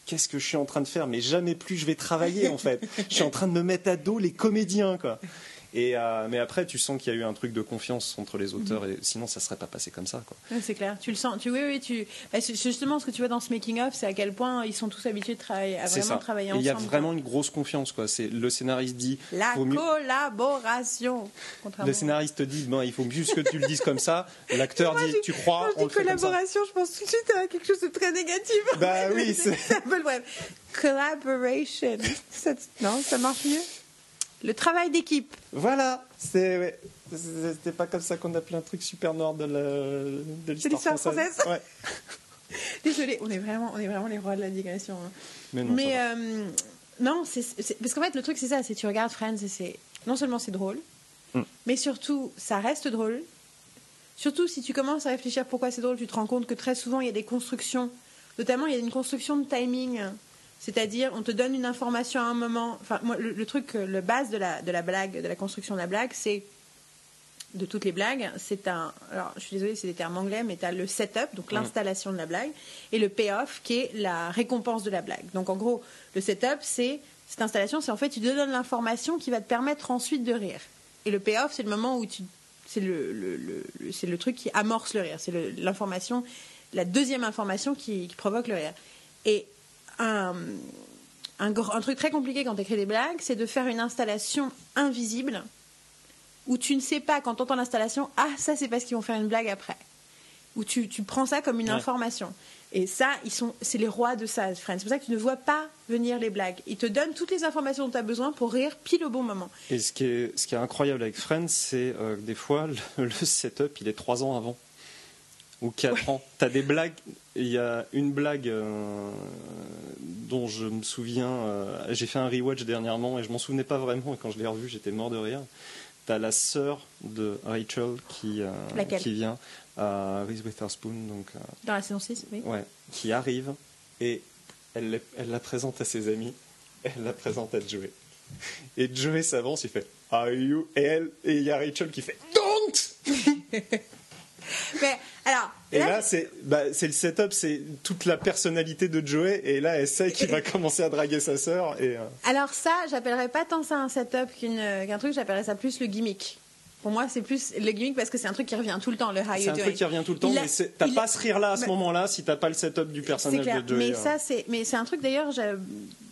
Qu'est-ce que je suis en train de faire? Mais jamais plus je vais travailler, en fait. je suis en train de me mettre à dos les comédiens, quoi. Et, euh, mais après, tu sens qu'il y a eu un truc de confiance entre les auteurs, et sinon, ça serait pas passé comme ça. C'est clair. Tu le sens. Tu, oui, oui, tu. Bah, justement, ce que tu vois dans ce making-of, c'est à quel point ils sont tous habitués de travailler, à vraiment travailler ensemble. Il y a vraiment une grosse confiance. Quoi. Le scénariste dit. La collaboration. Le scénariste dit bon, il faut juste que tu le dises comme ça. L'acteur dit tu crois. Quand je dis collaboration, je pense tout de suite à quelque chose de très négatif. Bah oui, c'est. Collaboration. non, ça marche mieux? Le travail d'équipe. Voilà, c'est c'était pas comme ça qu'on appelait un truc super nord de l'histoire française. française ouais. Désolée, on est vraiment, on est vraiment les rois de la digression. Hein. Mais non, Mais, euh, non parce qu'en fait le truc c'est ça, c'est tu regardes Friends et c'est non seulement c'est drôle, mm. mais surtout ça reste drôle. Surtout si tu commences à réfléchir pourquoi c'est drôle, tu te rends compte que très souvent il y a des constructions, notamment il y a une construction de timing c'est-à-dire, on te donne une information à un moment. Enfin, moi, le, truc, le base de la, de la blague, de la construction de la blague, c'est de toutes les blagues, c'est un. Alors, je suis désolée, c'est des termes anglais, mais tu as le setup, donc l'installation de la blague, et le payoff, qui est la récompense de la blague. Donc, en gros, le setup, c'est cette installation, c'est en fait, tu te donnes l'information qui va te permettre ensuite de rire. Et le payoff, c'est le moment où tu. C'est le, le, c'est le truc qui amorce le rire. C'est l'information, la deuxième information qui, qui provoque le rire. Et un, un, truc très compliqué quand tu écris des blagues, c'est de faire une installation invisible où tu ne sais pas quand tu entends l'installation, ah ça c'est parce qu'ils vont faire une blague après. Où tu, tu prends ça comme une information. Et ça, ils sont, c'est les rois de ça, Friends. C'est pour ça que tu ne vois pas venir les blagues. Ils te donnent toutes les informations dont tu as besoin pour rire pile au bon moment. Et ce qui est, ce qui est incroyable avec Friends, c'est euh, des fois le, le, setup, il est trois ans avant ou quatre ans. Tu as des blagues. Il y a une blague euh, dont je me souviens. Euh, j'ai fait un rewatch dernièrement et je m'en souvenais pas vraiment. Et quand je l'ai revu, j'étais mort de rire. Tu as la sœur de Rachel qui, euh, qui vient à Reese Witherspoon. Donc, Dans la saison 6, oui. Ouais, qui arrive et elle, elle la présente à ses amis. Elle la présente à Joey. Et Joey s'avance, il fait Are you? Et elle, et il y a Rachel qui fait Don't! Mais alors. Et là, c'est bah, le setup, c'est toute la personnalité de Joey. Et là, elle sait qu'il va commencer à draguer sa sœur. Et, euh, Alors, ça, j'appellerais pas tant ça un setup qu'un truc, j'appellerais ça plus le gimmick. Pour moi, c'est plus le gimmick parce que c'est un truc qui revient tout le temps, le high C'est un truc qui revient tout le temps, mais t'as pas ce rire-là à ce moment-là si t'as pas le setup du personnage de Joey. Mais euh. ça, c'est, mais c'est un truc d'ailleurs, je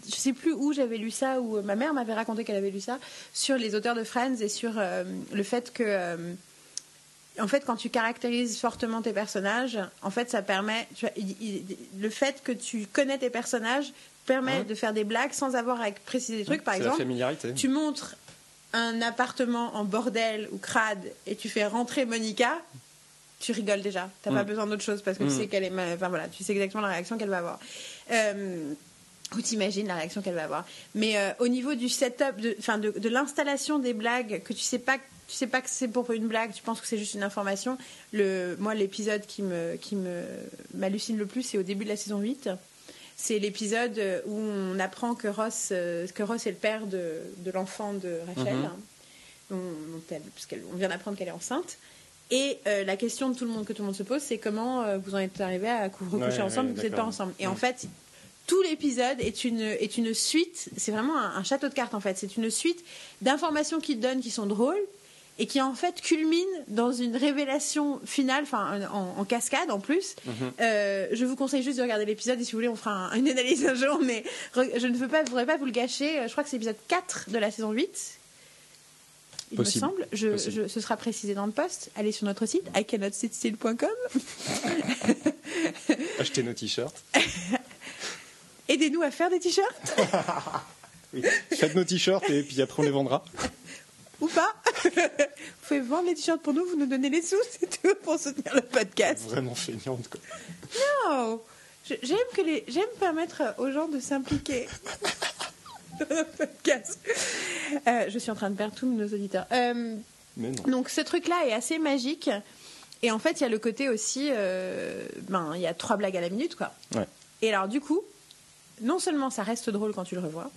sais plus où j'avais lu ça, ou ma mère m'avait raconté qu'elle avait lu ça, sur les auteurs de Friends et sur euh, le fait que en fait, quand tu caractérises fortement tes personnages, en fait, ça permet. le fait que tu connais tes personnages permet de faire des blagues sans avoir à préciser des trucs. Par exemple, tu montres un appartement en bordel ou crade et tu fais rentrer Monica, tu rigoles déjà. T'as pas mm. besoin d'autre chose parce que tu mm. sais qu'elle est. Enfin voilà, tu sais exactement la réaction qu'elle va avoir. Euh, ou t'imagines la réaction qu'elle va avoir. Mais euh, au niveau du setup, de, de, de l'installation des blagues que tu sais pas tu sais pas que c'est pour une blague, tu penses que c'est juste une information. Le, moi, l'épisode qui me qui me m'hallucine le plus, c'est au début de la saison 8. C'est l'épisode où on apprend que Ross, euh, que Ross est le père de, de l'enfant de Rachel, mhm. on, on vient d'apprendre qu'elle est enceinte. Et euh, la question de tout le monde que tout le monde se pose, c'est comment euh, vous en êtes arrivé à recoucher ensemble, vous n'êtes pas ensemble. Et en fait, tout l'épisode est une, est une suite, c'est vraiment un, un, château de cartes en fait, c'est une suite d'informations qu'il donne qui sont drôles, et qui en fait culmine dans une révélation finale, enfin en, cascade en plus. Mhm. Euh, je vous conseille juste de regarder l'épisode et si vous voulez on fera une analyse un jour, mais je ne veux pas, voudrais pas vous le gâcher. Je crois que c'est l'épisode 4 de la saison 8. Il me semble. Je, ce sera précisé dans le post. Allez sur notre site, icannotsitstill.com. Achetez nos t-shirts. Aidez-nous à faire des t-shirts. Faites nos t-shirts et puis après on les vendra ou pas. Vous pouvez vendre les t-shirts pour nous, vous nous donnez les sous, c'est tout pour soutenir le podcast. Vraiment feignante, quoi. Non J'aime que les, j'aime permettre aux gens de s'impliquer dans le podcast. Euh, je suis en train de perdre tous nos auditeurs. Euh, Mais non. Donc ce truc-là est assez magique. Et en fait, il y a le côté aussi, euh, ben, il y a trois blagues à la minute, quoi. Ouais. Et alors, du coup, non seulement ça reste drôle quand tu le revois,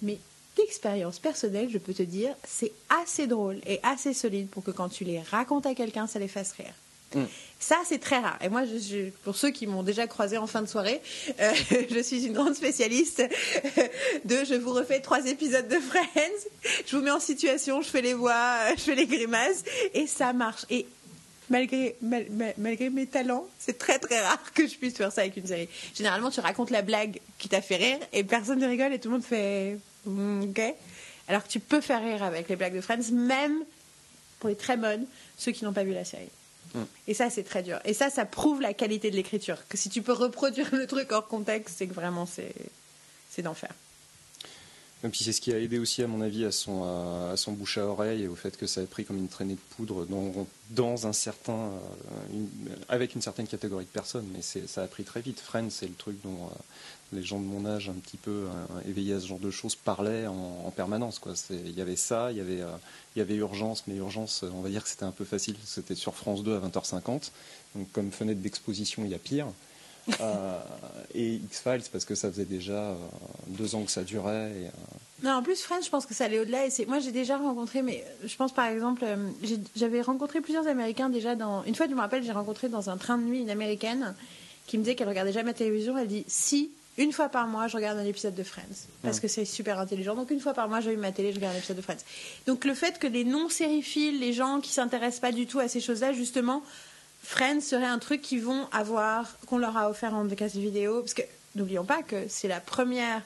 mais d'expérience personnelle, je peux te dire, c'est assez drôle et assez solide pour que quand tu les racontes à quelqu'un, ça les fasse rire. Mm. Ça, c'est très rare. Et moi, je, je- pour ceux qui m'ont déjà croisé en fin de soirée, euh, je suis une grande spécialiste de je vous refais trois épisodes de Friends, je vous mets en situation, je fais les voix, euh, je fais les grimaces, et ça marche. Et malgré, mal- mal- malgré mes talents, c'est très très rare que je puisse faire ça avec une série. Généralement, tu racontes la blague qui t'a fait rire, et personne ne rigole, et tout le monde fait OK. Alors que tu peux faire rire avec les blagues de Friends, même pour les très bonnes, ceux qui n'ont pas vu la série. Et ça, c'est très dur. Et ça, ça prouve la qualité de l'écriture. Que si tu peux reproduire le truc hors contexte, c'est que vraiment, c'est, c'est d'enfer. Et puis c'est ce qui a aidé aussi, à mon avis, à son, à, à son bouche à oreille et au fait que ça a pris comme une traînée de poudre dans, dans un certain, euh, une- avec une certaine catégorie de personnes. Mais ça a pris très vite. Friends, c'est le truc dont euh, les gens de mon âge, un petit peu euh, éveillés à ce genre de choses, parlaient en, en permanence. quoi. Il y avait ça, il y avait, euh, il y avait Urgence, mais Urgence, euh, on va dire que c'était un peu facile. C'était sur France 2 à 20h50. Donc comme fenêtre d'exposition, il y a pire. Euh, et X-Files, parce que ça faisait déjà euh, deux ans que ça durait. Et, euh, Non, en plus, Friends, je pense que ça allait au-delà. Et c'est... Moi, j'ai déjà rencontré, mais je pense par exemple, j'avais rencontré plusieurs Américains déjà dans. Une fois, je me rappelle, j'ai rencontré dans un train de nuit une Américaine qui me disait qu'elle regardait jamais la télévision. Elle dit Si, une fois par mois, je regarde un épisode de Friends. Parce que c'est super intelligent. Donc, une fois par mois, j'allume ma télé, je regarde un épisode de Friends. Donc, le fait que les non-sériphiles, les gens qui s'intéressent pas du tout à ces choses-là, justement, Friends serait un truc qu'ils vont avoir, qu'on leur a offert en cassette vidéo. Parce que, n'oublions pas que c'est la première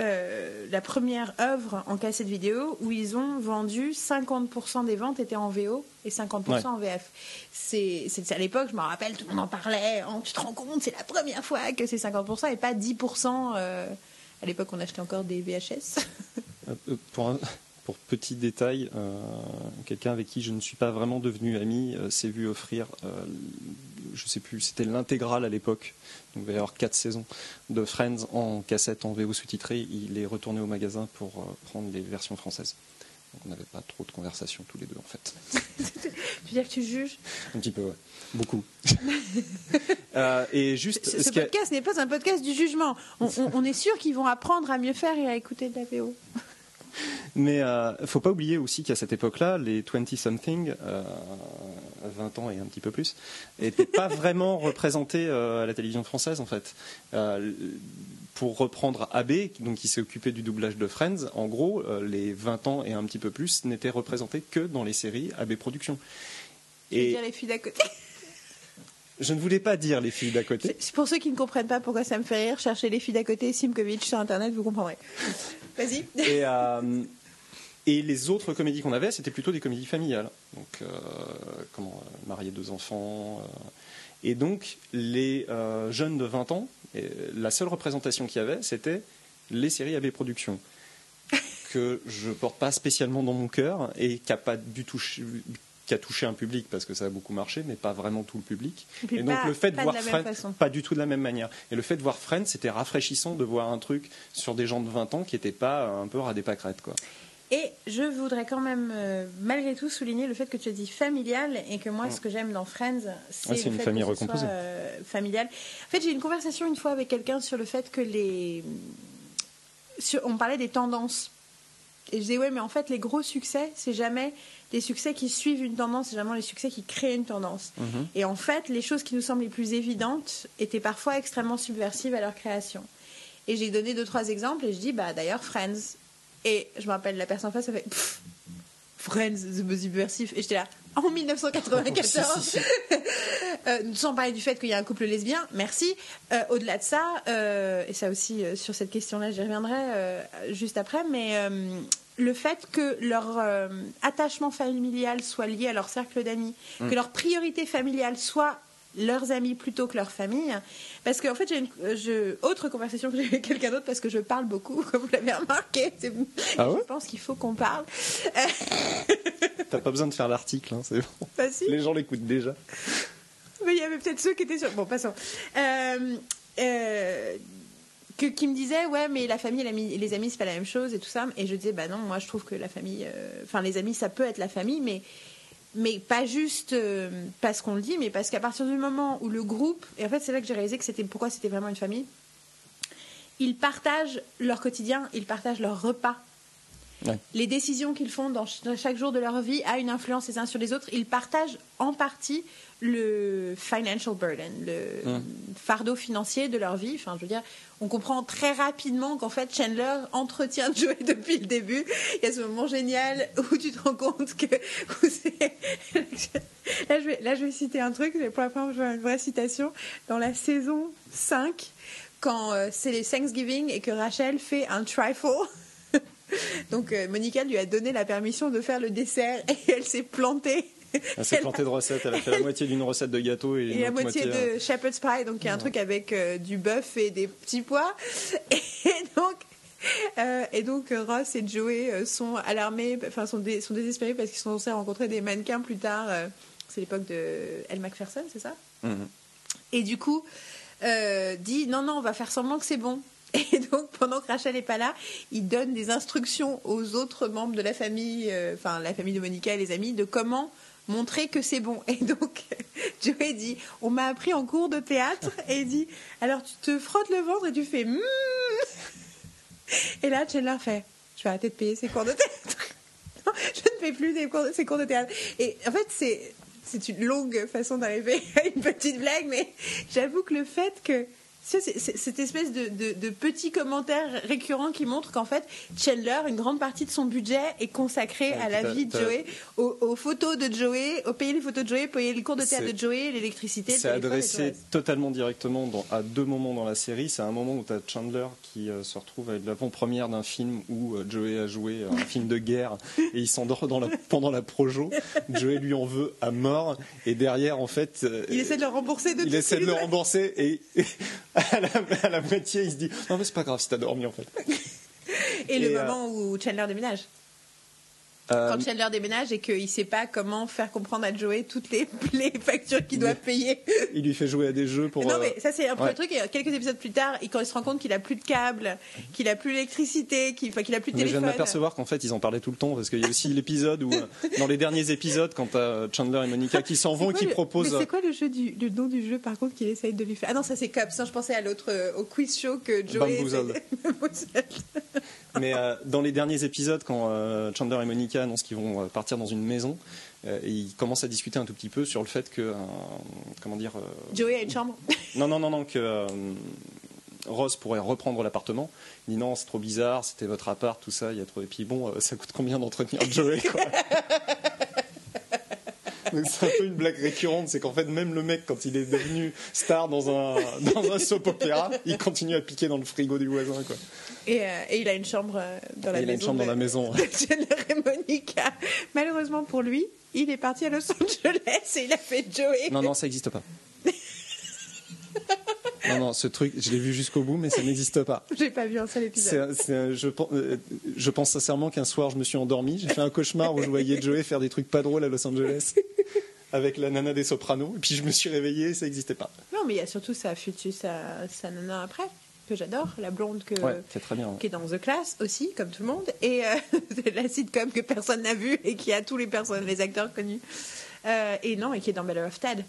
euh, la première œuvre en cassette vidéo où ils ont vendu 50% des ventes étaient en VO et 50% Ouais. en VF. C'est à l'époque, je me rappelle, tout le monde en parlait. Oh, tu te rends compte, c'est la première fois que c'est 50% et pas 10%. euh, à l'époque, on achetait encore des VHS. Euh, Pour, un- pour petit détail, euh, quelqu'un avec qui je ne suis pas vraiment devenu ami s'est vu offrir, je sais plus, c'était l'intégrale à l'époque, donc il va y avoir quatre saisons de Friends en cassette, en VO sous-titré. Il est retourné au magasin pour euh, prendre les versions françaises. Donc, on n'avait pas trop de conversation tous les deux en fait. tu veux dire que tu juges? Un petit peu, ouais. Beaucoup. Euh, et juste, Ce, podcast n'est pas un podcast du jugement. On, on- on est sûr qu'ils vont apprendre à mieux faire et à écouter de la VO. Mais euh, faut pas oublier aussi qu'à cette époque-là, les 20-something, euh, 20 ans et un petit peu plus, n'étaient pas vraiment représentés euh, à la télévision française en fait. Euh, pour reprendre AB, donc qui s'est occupé du doublage de Friends, en gros, euh, les 20 ans et un petit peu plus n'étaient représentés que dans les séries AB Productions. Et dire les filles d'à côté. je ne voulais pas dire les filles d'à côté. C'est- Pour ceux qui ne comprennent pas pourquoi ça me fait rire, cherchez les filles d'à côté, Simkovic sur internet, vous comprendrez. Vas-y. Et, euh, et les autres comédies qu'on avait, c'était plutôt des comédies familiales. Donc, euh, comment euh, marier deux enfants. euh. et donc, les jeunes de 20 ans, la seule représentation qu'il y avait, c'était les séries AB Productions. que je porte pas spécialement dans mon cœur et qui a pas du tout qui a touché un public parce que ça a beaucoup marché, mais pas vraiment tout le public. Et donc pas- le fait de de voir même Friends, pas du tout de la même manière. Et le fait de voir Friends, c'était rafraîchissant de voir un truc sur des gens de 20 ans qui n'étaient pas un peu ras des pâquerettes, quoi. Et je voudrais quand même, euh, malgré tout, souligner le fait que tu as dit familial et que moi, ce que j'aime dans Friends, c'est Ouais, c'est le une fait famille que ce soit, euh, familial. En fait, j'ai eu une conversation une fois avec quelqu'un sur le fait que les. sur- on parlait des tendances. Et je disais, ouais, mais en fait, les gros succès, c'est jamais des succès qui suivent une tendance, c'est vraiment les succès qui créent une tendance. Et en fait, les choses qui nous semblent les plus évidentes étaient parfois extrêmement subversives à leur création. Et j'ai donné deux, trois exemples et je dis, bah d'ailleurs, Friends. Et je me rappelle, la personne en face, ça fait Pff, Friends, c'est subversif. Et j'étais là, en 1994. Euh, sans parler du fait qu'il y a un couple lesbien, merci. Euh, Au-delà de ça, euh, et ça aussi, sur cette question-là, j'y reviendrai juste après, mais le fait que leur euh, attachement familial soit lié à leur cercle d'amis, que leur priorité familiale soit leurs amis plutôt que leur famille. Parce qu'en fait, j'ai une euh, je- autre conversation que j'ai avec quelqu'un d'autre parce que je parle beaucoup, comme vous l'avez remarqué. Ah ouais je pense qu'il faut qu'on parle. T'as pas besoin de faire l'article, hein, c'est bon. Si. Les gens l'écoutent déjà. Mais il y avait peut-être ceux qui étaient sur. Bon, passons. Euh, euh, que, qui me disaient, ouais, mais la famille et les amis, c'est pas la même chose et tout ça. Et je disais, bah non, moi je trouve que la famille. euh, Enfin, les amis, ça peut être la famille, mais. Mais pas juste euh, parce qu'on le dit, mais parce qu'à partir du moment où le groupe, et en fait c'est là que j'ai réalisé que c'était pourquoi c'était vraiment une famille, ils partagent leur quotidien, ils partagent leurs repas, les décisions qu'ils font dans, chaque jour de leur vie a une influence les uns sur les autres. Ils partagent en partie le financial burden, le fardeau financier de leur vie. Enfin, je veux dire, on comprend très rapidement qu'en fait Chandler entretient Joey depuis le début. Il y a ce moment génial où tu te rends compte que là, je vais, là je vais citer un truc, pour la première fois je une vraie citation dans la saison 5 quand euh, c'est les Thanksgiving et que Rachel fait un trifle. Donc euh, Monica lui a donné la permission de faire le dessert et elle s'est plantée elle s'est plantée de recettes, elle a fait la moitié d'une recette de gâteau et, et la moitié, de euh, shepherd's pie, donc il y a un truc avec euh, du bœuf et des petits pois. Et donc, euh, et donc Ross et Joey sont alarmés, enfin sont, sont désespérés parce qu'ils sont censés rencontrer des mannequins plus tard. c'est l'époque de Elle Macpherson, c'est ça? Mhm. Et du coup, dit non non, on va faire semblant que c'est bon. Et donc, pendant que Rachel n'est pas là, il donne des instructions aux autres membres de la famille, enfin la famille de Monica et les amis, de comment montrer que c'est bon. Et donc, Joey dit, on m'a appris en cours de théâtre, et il dit, alors tu te frottes le ventre et tu fais mmm. Et là, Chandler fait, je vais arrêter de payer ses cours de théâtre. je ne fais plus des cours, ces cours de théâtre. Et en fait, c'est une longue façon d'arriver à une petite blague, mais j'avoue que le fait que cette espèce de, de, petit commentaire récurrent qui montre qu'en fait, Chandler, une grande partie de son budget est consacrée à la vie de Joey, aux, photos de Joey, au payer les photos de Joey, payer les cours de théâtre de Joey, l'électricité. C'est adressé totalement directement à deux moments dans la série. C'est un moment où tu as Chandler qui euh, se retrouve avec l'avant-première d'un film où euh, Joey a joué un film de guerre et il s'endort pendant la projo. Joey lui en veut à mort et derrière, en fait. Euh, il essaie de le rembourser de Il essaie de le rembourser et à la, moitié, il se dit Non, mais c'est pas grave si t'as dormi en fait. Et, le euh, moment où Chandler déménage quand Chandler déménage et qu'il ne sait pas comment faire comprendre à Joey toutes les, factures qu'il doit payer. Il lui fait jouer à des jeux pour. Non, mais ça, c'est un premier truc. Et quelques épisodes plus tard, quand il se rend compte qu'il a plus de câbles, qu'il a plus d'électricité, qu'il qu a plus de téléphone. Mais je viens de m'apercevoir qu'en fait, ils en parlaient tout le temps parce qu'il y a aussi l'épisode où, euh, dans les derniers épisodes, quand Chandler et Monica qui s'en vont et qui proposent. Mais c'est quoi le, jeu du, le nom du jeu, par contre, qu'il essaye de lui faire? Ah non, ça c'est Cops. Je pensais à l'autre, euh, au quiz show que Joey. Mais euh, dans les derniers épisodes, quand euh, Chandler et Monica annoncent qu'ils vont euh, partir dans une maison, ils commencent à discuter un tout petit peu sur le fait que, comment dire, Joey a une chambre. non, non, non, non, que Ross pourrait reprendre l'appartement. Il dit non, c'est trop bizarre, c'était votre appart, tout ça, il y a trop. Et puis bon, ça coûte combien d'entretenir Joey quoi? c'est un peu une blague récurrente, c'est qu'en fait même le mec quand il est devenu star dans un dans un soap opéra, il continue à piquer dans le frigo du voisin quoi. Et, euh, il a une chambre euh, dans la maison. Il a une chambre dans la maison. et Monica. Malheureusement pour lui, il est parti à Los Angeles et il a fait Joey. Non non, ça n'existe pas. Non, non, ce truc, je l'ai vu jusqu'au bout, mais ça n'existe pas. J'ai pas vu un seul épisode. je, euh, je, pense sincèrement qu'un soir, je me suis endormi. J'ai fait un cauchemar où je voyais Joey faire des trucs pas drôles à Los Angeles avec la nana des sopranos. Et puis je me suis réveillé, ça n'existait pas. Non, mais il y a surtout sa future, sa, sa nana après que j'adore, la blonde que, très bien, qui est dans The Class aussi, comme tout le monde, et euh, la sitcom que personne n'a vue et qui a tous les personnes, les acteurs connus. Euh, et non, et qui est dans Better of Ted.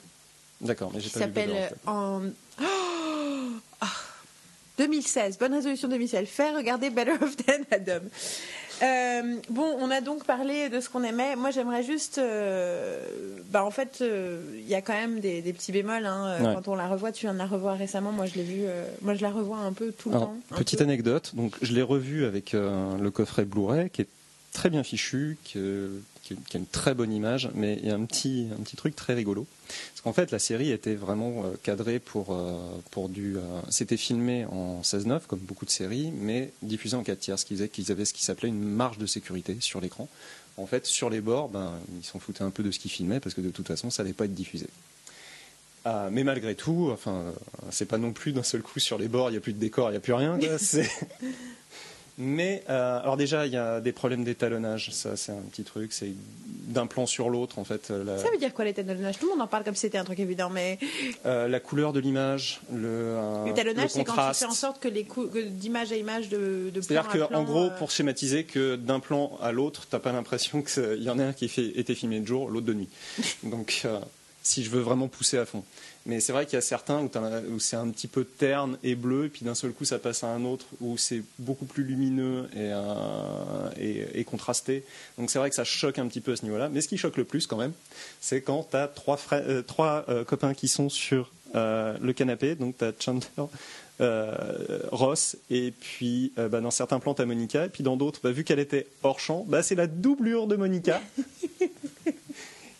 D'accord, mais j'ai pas vu s'appelle en oh 2016, bonne résolution 2016, faire regarder Better of Ted à Dom. Euh, bon, on a donc parlé de ce qu'on aimait. Moi, j'aimerais juste. Euh, bah, en fait, euh, il y a quand même des, petits bémols. Hein, quand on la revoit, tu viens de la revoir récemment. Moi, je l'ai vu. moi, je la revois un peu tout le temps. Petite anecdote. Donc, je l'ai revu avec le coffret Blu-ray qui est très bien fichu, qui, qui, a une très bonne image, mais il y a un petit, un petit truc très rigolo. Parce qu'en fait, la série était vraiment euh, cadrée pour, euh, pour du. Euh, c'était filmé en 16-9, comme beaucoup de séries, mais diffusé en 4 tiers, ce qui faisait qu'ils avaient ce qui s'appelait une marge de sécurité sur l'écran. En fait, sur les bords, ben, ils s'en foutaient un peu de ce qu'ils filmaient, parce que de toute façon, ça n'allait pas être diffusé. Ah, mais malgré tout, enfin, c'est pas non plus d'un seul coup sur les bords, il n'y a plus de décor, il n'y a plus rien. Mais euh, alors déjà, il y a des problèmes d'étalonnage. Ça, c'est un petit truc. C'est d'un plan sur l'autre, en fait. Euh, ça veut dire quoi l'étalonnage? Tout le monde en parle comme si c'était un truc évident, mais euh, la couleur de l'image, le l'étalonnage, c'est quand tu fais en sorte que les d'image à image de, de C'est-à-dire qu'en gros, pour schématiser, que d'un plan à l'autre, t'as pas l'impression qu'il y en a un qui fait, était filmé de jour, l'autre de nuit. Donc si je veux vraiment pousser à fond. Mais c'est vrai qu'il y a certains où, c'est un petit peu terne et bleu, et puis d'un seul coup ça passe à un autre où c'est beaucoup plus lumineux et, euh, contrasté. Donc c'est vrai que ça choque un petit peu à ce niveau-là. Mais ce qui choque le plus quand même, c'est quand tu as trois, euh, euh, copains qui sont sur le canapé. Donc tu as Chandler, Ross, et puis bah, dans certains plans, as Monica, et puis dans d'autres, bah, vu qu'elle était hors champ, bah, c'est la doublure de Monica.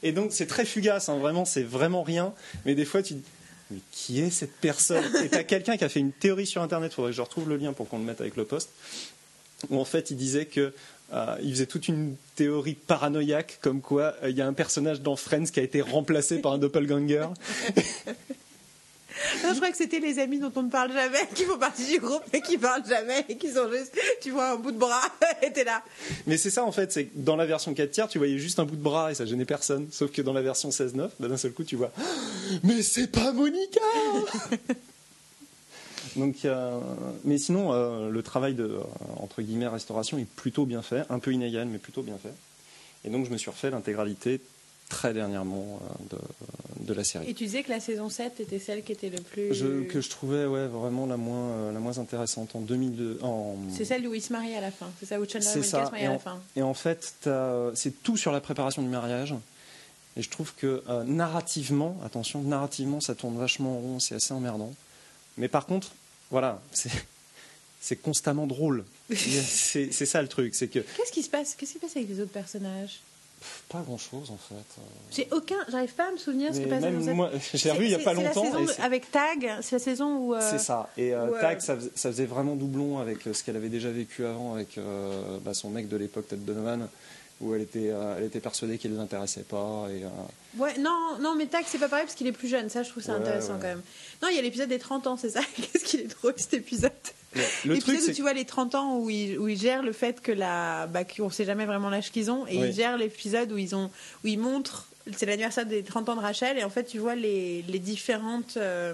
et donc c'est très fugace, hein, vraiment, c'est vraiment rien. Mais des fois, tu dis, mais qui est cette personne Et tu as quelqu'un qui a fait une théorie sur Internet, il faudrait que je retrouve le lien pour qu'on le mette avec le poste, où en fait il disait que euh, il faisait toute une théorie paranoïaque comme quoi il y a un personnage dans Friends qui a été remplacé par un doppelganger. Non, je crois que c'était les amis dont on ne parle jamais, qui font partie du groupe mais qui parlent jamais et qui sont juste, tu vois un bout de bras et t'es là. Mais c'est ça en fait, c'est que dans la version 4 tiers, tu voyais juste un bout de bras et ça gênait personne. Sauf que dans la version 16-9, bah, d'un seul coup, tu vois, mais c'est pas Monica Donc, euh, mais sinon, euh, le travail de euh, entre guillemets restauration est plutôt bien fait, un peu inégal, mais plutôt bien fait. Et donc, je me suis refait l'intégralité très dernièrement de, de, la série. Et tu disais que la saison 7 était celle qui était le plus. Je, que je trouvais ouais, vraiment la moins, la moins intéressante en 2002. En... C'est celle où il se marie à la fin, c'est ça, où Chandler et Monica se marient à la fin. Et en fait, c'est tout sur la préparation du mariage. Et je trouve que euh, narrativement, attention, narrativement, ça tourne vachement en rond, c'est assez emmerdant. Mais par contre, voilà, c'est constamment drôle. c'est ça le truc, c'est que. Qu'est-ce qui se passe Qu'est-ce qui se passe avec les autres personnages? Pas grand chose en fait. J'ai aucun, j'arrive pas à me souvenir ce qui passe dans moi, j'ai revu il y a pas longtemps. La saison avec Tag, c'est la saison où. Euh, c'est ça. Et euh, Tag, ça, ça, faisait vraiment doublon avec ce qu'elle avait déjà vécu avant avec euh, bah, son mec de l'époque, Ted Donovan où elle était, euh, elle était persuadée qu'il ne les intéressait pas. Et, euh, Ouais, non, non, mais Tac, c'est pas pareil parce qu'il est plus jeune. Ça, je trouve ça intéressant quand même. Non, il y a l'épisode des 30 ans, c'est ça? Qu'est-ce qu'il est drôle cet épisode? L'épisode où tu vois les 30 ans où ils, où ils gèrent le fait que la, bah, qu'on sait jamais vraiment l'âge qu'ils ont, et ils gèrent l'épisode où ils ont, où ils montrent c'est l'anniversaire des 30 ans de Rachel et en fait tu vois les, les différentes euh,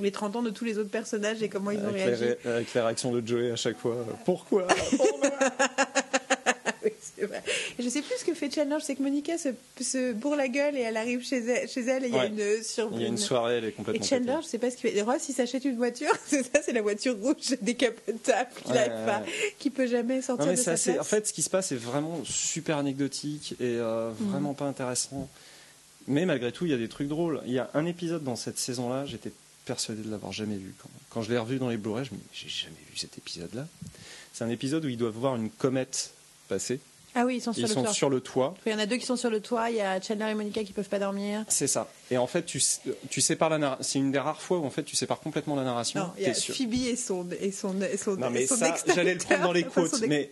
les 30 ans de tous les autres personnages et comment ils ont réagi avec les réactions de Joey à chaque fois pourquoi? je sais plus ce que fait Chandler. Je sais que Monica se, se, bourre la gueule et elle arrive chez elle, chez elle et il y a une sur Il y a une soirée, elle est complètement. Et Chandler, je sais pas ce qu'il fait. Ross, il s'achète une voiture. C'est ça, c'est la voiture rouge décapotable qu'il ouais, pas, qui peut jamais sortir non, mais de sa place. En fait, ce qui se passe est vraiment super anecdotique et euh, mm. vraiment pas intéressant. Mais malgré tout, il y a des trucs drôles. Il y a un épisode dans cette saison-là, j'étais persuadé de l'avoir jamais vu. Quand, quand je l'ai revu dans les Blu-ray, je me dis, j'ai jamais vu cet épisode-là. C'est un épisode où ils doivent voir une comète passer. Ah oui, ils sont, sur, ils le sont toit. sur le toit. Il y en a deux qui sont sur le toit. Il y a Chandler et Monica qui peuvent pas dormir. C'est ça. Et en fait, tu, tu sépares la narration. C'est une des rares fois où en fait tu sépares complètement la narration. Non, il y a Phoebe et son et son et son. Non mais son ça, j'allais le prendre dans les quotes, mais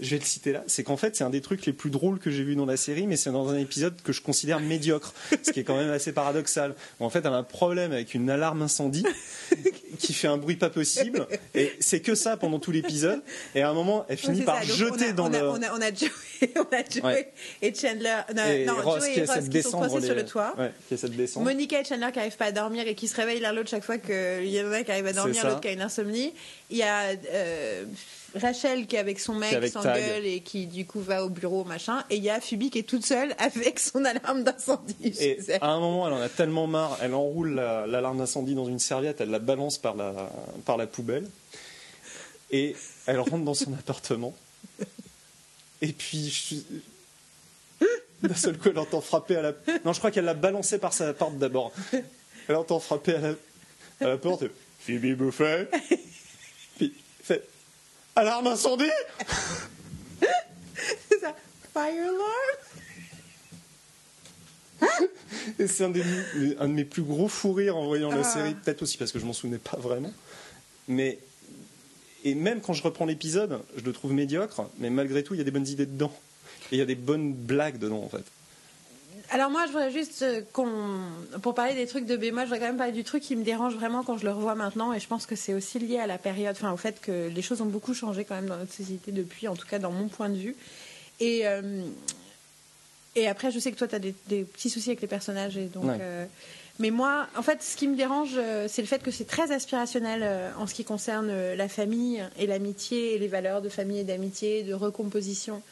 je vais le citer là, c'est qu'en fait c'est un des trucs les plus drôles que j'ai vu dans la série, mais c'est dans un épisode que je considère médiocre, ce qui est quand même assez paradoxal. En fait, elle a un problème avec une alarme incendie qui fait un bruit pas possible, et c'est que ça pendant tout l'épisode. Et à un moment, elle finit par jeter dans le. On a, on a Joey, on a Joey et Chandler. Non, et non Ross Joey qui et Ross qui sont coincés les... sur le toit. Ouais, qui essaie de descendre. Monica et Chandler qui n'arrivent pas à dormir et qui se réveillent l'un l'autre chaque fois qu'il y en a un qui arrive à dormir, l'autre qui a une insomnie. Il y a euh, Rachel qui est avec son mec, s'engueule et qui du coup va au bureau, machin. Et il y a Phoebe qui est toute seule avec son alarme d'incendie. Et à un moment, elle en a tellement marre, elle enroule l'alarme d'incendie dans une serviette, elle la balance par la, par la poubelle. Et elle rentre dans son appartement. Et puis, d'un seul coup, elle entend frapper à la. Non, je crois qu'elle l'a balancé par sa porte d'abord. Elle entend frapper à la, à la porte. Phoebe Buffet. Alarme incendie C'est ça. Fire alarm? Et c'est un, un, de mes plus gros fous rires en voyant la ah. série, peut-être aussi parce que je m'en souvenais pas vraiment. Mais et même quand je reprends l'épisode, je le trouve médiocre, mais malgré tout, il y a des bonnes idées dedans. Et il y a des bonnes blagues dedans, en fait. Alors moi, je voudrais juste euh, qu'on, pour parler des trucs de B, moi, je voudrais quand même parler du truc qui me dérange vraiment quand je le revois maintenant, et je pense que c'est aussi lié à la période, enfin au fait que les choses ont beaucoup changé quand même dans notre société depuis, en tout cas dans mon point de vue. Et euh, et après, je sais que toi, tu as des, des, petits soucis avec les personnages, et donc. Ouais. Euh, mais moi, en fait, ce qui me dérange, c'est le fait que c'est très aspirationnel en ce qui concerne la famille et l'amitié et les valeurs de famille et d'amitié, de recomposition.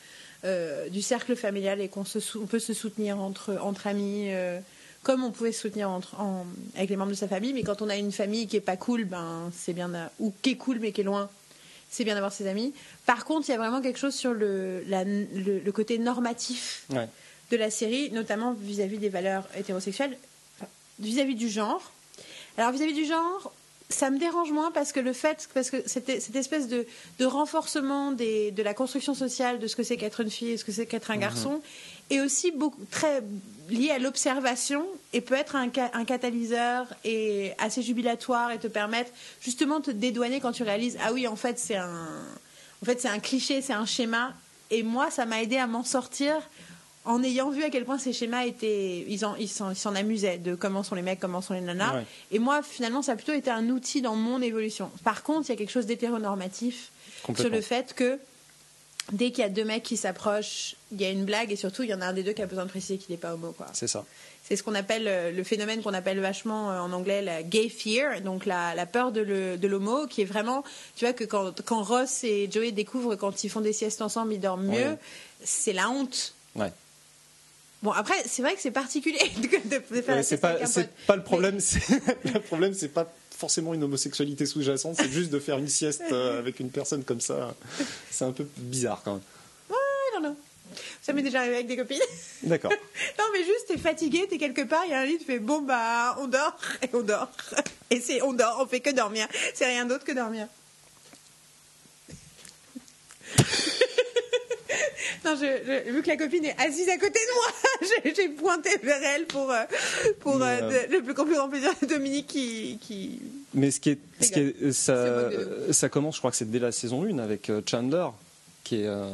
Euh, du cercle familial et qu'on on peut se soutenir entre, entre amis, euh, comme on pouvait se soutenir entre, en- avec les membres de sa famille. Mais quand on a une famille qui est pas cool, ben c'est bien ou qui est cool mais qui est loin, c'est bien d'avoir ses amis. Par contre, il y a vraiment quelque chose sur le, la- le, le côté normatif Ouais. de la série, notamment vis-à-vis des valeurs hétérosexuelles, vis-à-vis du genre. Alors vis-à-vis du genre, ça me dérange moins parce que le fait, parce que cette, cette espèce de, de renforcement des, de la construction sociale de ce que c'est qu'être une fille et ce que c'est qu'être un garçon est aussi beaucoup, très lié à l'observation et peut être un, ca- un catalyseur et assez jubilatoire et te permettre justement de te dédouaner quand tu réalises ah oui en fait c'est un en fait c'est un cliché c'est un schéma. Et moi ça m'a aidé à m'en sortir en ayant vu à quel point ces schémas étaient ils en- ils s'en ils amusaient de comment sont les mecs comment sont les nanas Ouais. et moi finalement ça a plutôt été un outil dans mon évolution par contre il y a quelque chose d'hétéronormatif sur le fait que dès qu'il y a deux mecs qui s'approchent, il y a une blague et surtout il y en a un des deux qui a besoin de préciser qu'il n'est pas homo. Quoi. C'est ça. C'est ce qu'on appelle euh, le phénomène qu'on appelle vachement euh, en anglais la gay fear, donc la, la peur de l'homo, qui est vraiment, tu vois, que quand, quand Ross et Joey découvrent quand ils font des siestes ensemble, ils dorment mieux, Ouais. c'est la honte. Ouais. Bon, après, c'est vrai que c'est particulier de, faire Ouais, c'est pas, pas le problème. Le problème, c'est pas forcément une homosexualité sous-jacente, c'est juste de faire une sieste euh, avec une personne comme ça. C'est un peu bizarre quand même. Ouais, non, non. Ça m'est déjà arrivé avec des copines. D'accord. Non, mais juste, t'es fatigué, t'es quelque part, il y a un lit, tu fais bon, bah, on dort, et on dort. Et c'est, on dort, on fait que dormir. C'est rien d'autre que dormir. Non, je, je- vu que la copine est assise à côté de moi, j'ai, pointé vers elle pour, euh, pour euh, euh, de- le plus grand plaisir de Dominique qui, qui... Mais ce qui est, ce qui est- ça, commence, je crois que c'est dès la saison 1 avec Chandler, qui est euh,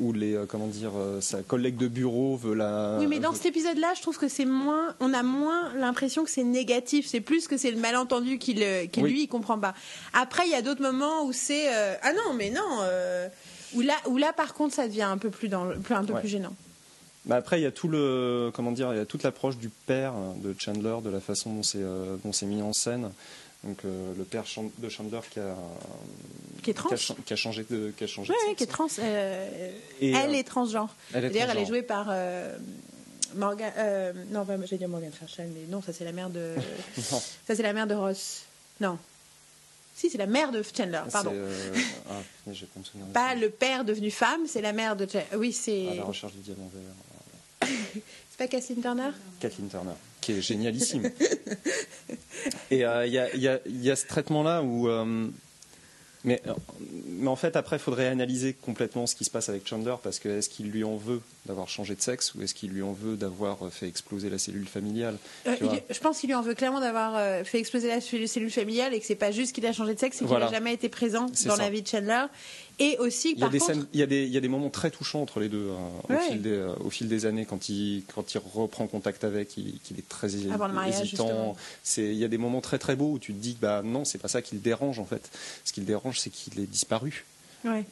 où les, euh, comment dire, euh, sa collègue de bureau veut la. Oui, mais dans cet épisode-là, je trouve que c'est moins, on a moins l'impression que c'est négatif. C'est plus que c'est le malentendu qu'il, qui Oui. lui, il comprend pas. Après, il y a d'autres moments où c'est, euh, ah non, mais non, euh, où là, où là, par contre, ça devient un peu plus dans, un peu Ouais. plus gênant. Bah après, il y a tout le, comment dire, il y a toute l'approche du père euh, de Chandler, de la façon dont c'est, euh, mis en scène. Donc euh, le père de Chandler qui a, Qui est trans. qui a, cha- qui a changé de, qui a changé Ouais, de ouais, qui est trans. euh, Et, elle euh, est transgenre. D'ailleurs, elle est jouée par euh, Morgan. euh, non, pas- j'allais dire Morgan Fairchild, mais non, ça c'est la mère de. Non, ça c'est la mère de Ross. Non. Si, c'est la mère de Chandler. Pardon. euh, ah, mais je vais pas me Pas le père devenu femme, c'est la mère de. Chandler. Oui, c'est. À la recherche du diamant vert. C'est pas Kathleen Turner? Kathleen Turner, qui est génialissime. Et euh, y, y il y a ce traitement-là où. euh, mais, euh, mais en fait, après, il faudrait analyser complètement ce qui se passe avec Chandler, parce que est-ce qu'il lui en veut d'avoir changé de sexe, ou est-ce qu'il lui en veut d'avoir fait exploser la cellule familiale Euh, Je pense qu'il lui en veut clairement d'avoir euh, fait exploser la cellule familiale et que c'est pas juste qu'il a changé de sexe, c'est qu'il n'a jamais été présent dans ça. la vie de Chandler. Et aussi, Il y, a par des contre, scènes- il, y a des, il y a des moments très touchants entre les deux euh, Ouais. au, fil des, euh, au fil des années quand il, quand il reprend contact avec, il- qu'il est très Avant mariage, hésitant. C'est, il y a des moments très très beaux où tu te dis que bah, non, c'est pas ça qui le dérange en fait. Ce qui le dérange, c'est qu'il est disparu. Ouais.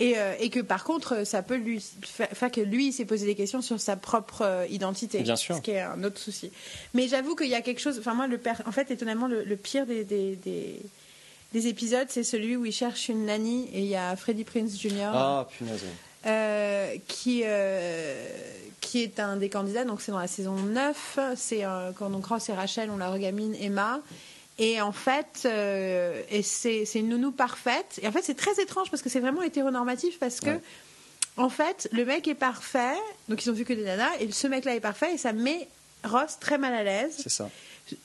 Et, euh, et que par contre, ça peut lui faire que lui il s'est posé des questions sur sa propre euh, identité. Bien sûr. Ce qui est un autre souci. Mais j'avoue qu'il y a quelque chose. Enfin, moi, le père, en fait, étonnamment, le, le pire des, des, des, des épisodes, c'est celui où il cherche une nanny et il y a Freddie Prince Jr. Ah, punaise. euh, qui, euh, qui est un des candidats, donc c'est dans la saison 9, c'est euh, quand donc Ross et Rachel ont la regamine Emma. Et en fait, et c'est c'est une nounou parfaite. Et en fait, c'est très étrange parce que c'est vraiment hétéronormatif parce que, Ouais. en fait, le mec est parfait, donc ils ont vu que des nanas, et ce mec-là est parfait, et ça met Ross très mal à l'aise. C'est ça.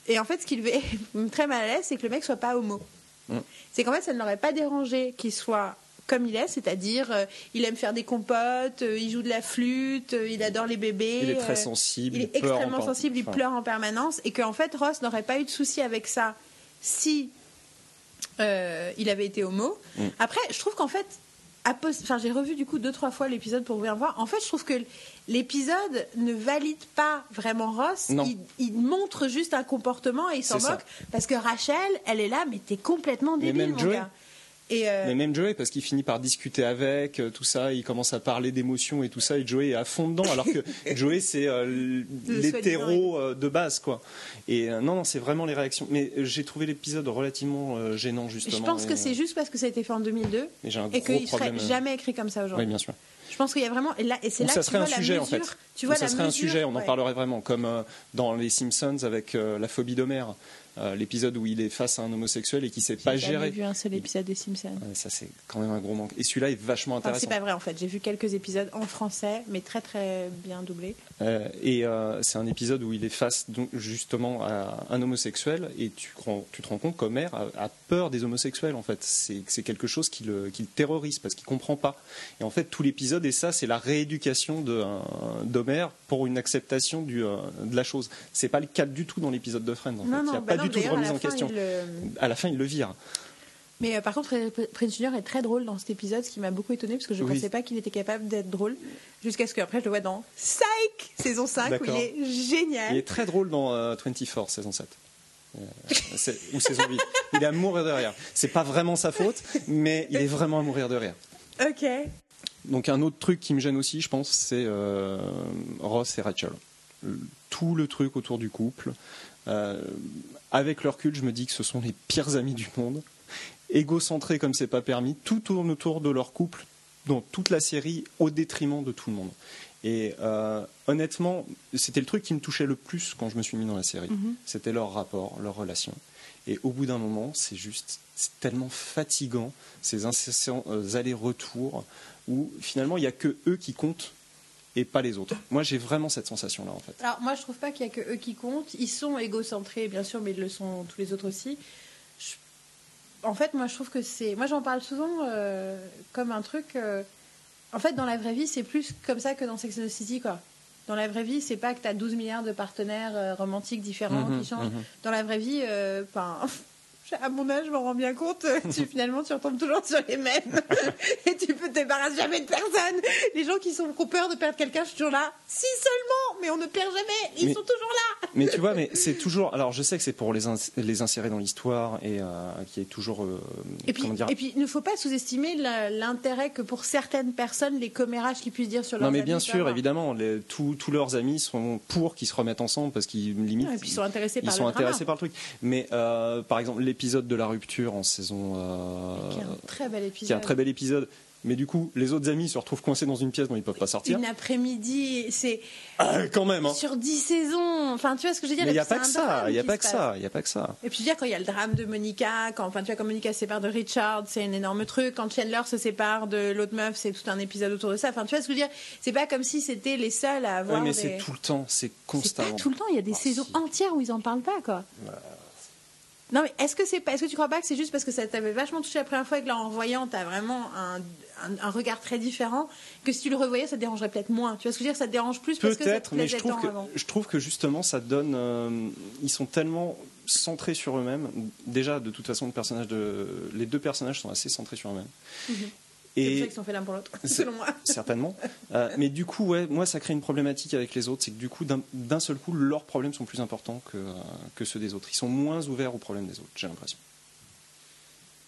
Et en fait, ce qui le met très mal à l'aise, c'est que le mec soit pas homo. Mm. C'est qu'en fait, ça ne l'aurait pas dérangé qu'il soit comme il est, c'est-à-dire euh, il aime faire des compotes, euh, il joue de la flûte, euh, il adore les bébés. Il est très euh, sensible. il est extrêmement sensible, il pleure en permanence, et qu'en fait Ross n'aurait pas eu de souci avec ça si il avait été homo. Mm. Après, je trouve qu'en fait, enfin, j'ai revu du coup deux trois fois l'épisode pour bien voir. En fait, je trouve que l'épisode ne valide pas vraiment Ross. Non. Il, il montre juste un comportement et il s'en ça. moque parce que Rachel, elle est là, mais t'es complètement débile, mon Joey. gars. Et euh, Mais même Joey, parce qu'il finit par discuter avec, euh, tout ça, il commence à parler d'émotions et tout ça, et Joey est à fond dedans, alors que Joey, c'est euh, l'hétéro de base, quoi. Et non, non, c'est vraiment les réactions. Mais j'ai trouvé l'épisode relativement gênant, justement. je pense que c'est juste parce que ça a été fait en 2002 et et qu'il serait jamais écrit comme ça Oui, aujourd'hui. bien sûr. Je pense qu'il y a vraiment et là et c'est là ça que tu serait vois un sujet, en fait. Tu vois, ça serait un sujet, on en parlerait vraiment, comme dans les Simpsons avec la phobie d'Homer, euh, l'épisode où il est face à un homosexuel et qui sait pas J'ai gérer. vu un seul épisode des Simpsons. Ça c'est quand même un gros manque. Et celui-là est vachement Enfin, c'est intéressant. pas vrai en fait. J'ai vu quelques épisodes en français, mais très très bien doublés. Euh, et euh, c'est un épisode où il est face donc, justement à un homosexuel et tu, te rends compte qu'Homer a, a peur des homosexuels en fait. C'est quelque chose qui le, qui le terrorise parce qu'il comprend pas. Et en fait tout l'épisode et ça c'est la rééducation d'Homer pour une acceptation du, de la chose. C'est pas le cas du tout dans l'épisode de Friends. En fait. non, il non, n'y a bah pas non, du tout de remise en fin, question. le- À la fin il le vire. Mais euh, par contre, Prince Junior est très drôle dans cet épisode, ce qui m'a beaucoup étonné parce que je ne Oui. pensais pas qu'il était capable d'être drôle. Jusqu'à ce qu'après, je le vois dans Psych, saison 5, où il est génial. Il est très drôle dans euh, 24 saison 7. Euh, c'est- ou saison 8. Il est à mourir de rire. C'est pas vraiment sa faute, mais il est vraiment à mourir de rire. Ok. Donc un autre truc qui me gêne aussi, je pense, c'est euh, Ross et Rachel. Tout le truc autour du couple. Euh, avec leur recul, je me dis que ce sont les pires amis du monde. Égocentrés comme c'est pas permis, tout tourne autour de leur couple dans toute la série au détriment de tout le monde. Et euh, honnêtement, c'était le truc qui me touchait le plus quand je me suis mis dans la série. Mhm. C'était leur rapport, leur relation. Et au bout d'un moment, c'est juste, c'est tellement fatigant, ces incessants euh, allers-retours, où finalement, il n'y a que eux qui comptent et pas les autres. Moi, j'ai vraiment cette sensation-là, en fait. Alors, moi, je trouve pas qu'il y a que eux qui comptent. Ils sont égocentrés, bien sûr, mais ils le sont tous les autres aussi. Je- En fait, moi, je trouve que c'est. Moi, j'en parle souvent euh, comme un truc. euh, En fait, dans la vraie vie, c'est plus comme ça que dans Sex and the City, quoi. Dans la vraie vie, c'est pas que tu as 12 milliards de partenaires euh, romantiques différents Mhm, qui changent. mhm. Dans la vraie vie, euh, 'fin, à mon âge, je m'en rends bien compte, euh, tu, finalement, tu retombes toujours sur les mêmes. Et tu peux te débarrasser jamais de personne. Les gens qui, sont, qui ont peur de perdre quelqu'un, je suis toujours là. Si seulement, mais on ne perd jamais. Ils Mais- sont toujours là. Mais tu vois, mais c'est toujours. Alors, je sais que c'est pour les, ins- les insérer dans l'histoire et euh, qui est toujours. euh, Et puis, dire et puis, il ne faut pas sous-estimer l'intérêt que pour certaines personnes, les commérages qu'ils puissent dire sur leur Non, mais bien sûr, évidemment, les- tous tous leurs amis sont pour qu'ils se remettent ensemble parce qu'ils limite. Et puis, ils sont intéressés ils par sont le intéressés par le truc. Mais euh, par exemple, l'épisode de la rupture en saison. euh, Qui est un très bel épisode. qui est un très bel épisode. Mais du coup, les autres amis se retrouvent coincés dans une pièce dont ils peuvent pas sortir. Une après-midi, c'est Ah, quand même, hein. sur 10 saisons. Enfin, tu vois ce que je veux dire? Mais il n'y a pas que ça, il n'y a pas que ça, il n'y a pas que ça. Et puis je veux dire, quand il y a le drame de Monica, quand, enfin, tu vois, quand Monica se sépare de Richard, c'est un énorme truc. Quand Chandler se sépare de l'autre meuf, c'est tout un épisode autour de ça. Enfin, tu vois ce que je veux dire? C'est pas comme si c'était les seuls à avoir Ouais, mais des... c'est tout le temps, c'est constamment. pas tout le temps, il y a des Ah, saisons si. entières où ils en parlent pas, quoi. Non, mais est-ce que c'est pas, est-ce que tu crois pas que c'est juste parce que ça t'avait vachement touché la première fois et que là, en revoyant, t'as vraiment un, un, un regard très différent que si tu le revoyais, ça te dérangerait peut-être moins. Tu vois ce que je veux dire Ça te dérange plus parce que Peut-être, mais je trouve, que, avant. je trouve que justement ça donne. euh, ils sont tellement centrés sur eux-mêmes. Déjà, de toute façon, le personnage de, les deux personnages sont assez centrés sur eux-mêmes. Mhm. C'est pour ça Et qu'ils sont faits l'un pour l'autre, selon moi. certainement. Euh, mais du coup, ouais, moi, ça crée une problématique avec les autres. C'est que du coup, d'un seul coup, leurs problèmes sont plus importants que, euh, que ceux des autres. Ils sont moins ouverts aux problèmes des autres, j'ai l'impression.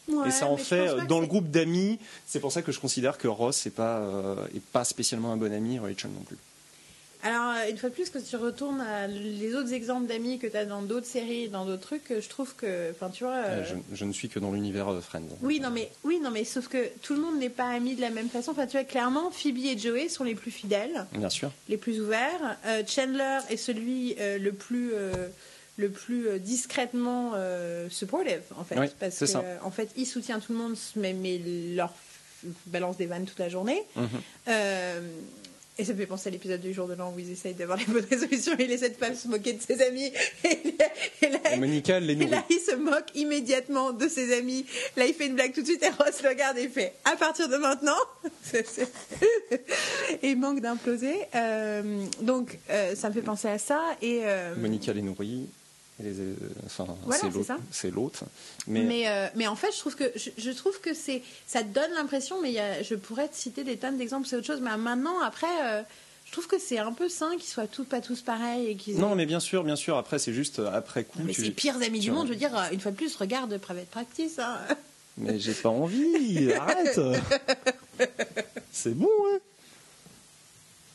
Ouais, et ça en fait, euh, dans le groupe d'amis, c'est pour ça que je considère que Ross n'est pas, euh, est pas spécialement un bon ami, Rachel non plus. Alors, euh, une fois de plus, quand tu retournes à les autres exemples d'amis que tu as dans d'autres séries, dans d'autres trucs, euh, je trouve que. Enfin, tu vois. euh, je, je ne suis que dans l'univers de Friends. Oui, non, mais, oui, non, mais sauf que tout le monde n'est pas ami de la même façon. Enfin, tu vois, clairement, Phoebe et Joey sont les plus fidèles, Bien sûr. les plus ouverts. Euh, Chandler est celui euh, le plus. le plus discrètement euh, supportive en fait Oui, parce que ça. en fait il soutient tout le monde mais, mais leur balance des vannes toute la journée Mhm. Euh, et ça me fait penser à l'épisode du jour de l'an où ils essayent d'avoir les bonnes résolutions et il essaie de pas se moquer de ses amis. Et, là- et là, Et Monica elle les et là, il se moque immédiatement de ses amis. Là, il fait une blague tout de suite et Ross le regarde et il fait à partir de maintenant. Et il manque d'imploser. Euh, donc, euh, ça me fait penser à ça. Et, euh, Monica les nourrit. Euh, enfin, Voilà, c'est l'autre. Mais, mais, euh, mais en fait, je trouve que, je, je trouve que c'est, ça te donne l'impression, mais il y a, je pourrais te citer des tonnes d'exemples, c'est autre chose. Mais maintenant, après, euh, je trouve que c'est un peu sain qu'ils soient tous pas tous pareils et non, mais bien sûr, bien sûr. Après, c'est juste après coup. Mais c'est les pires amis du monde, je veux dire, une fois de plus, regarde Private Practice. hein. Mais j'ai pas envie. Arrête. c'est bon, hein.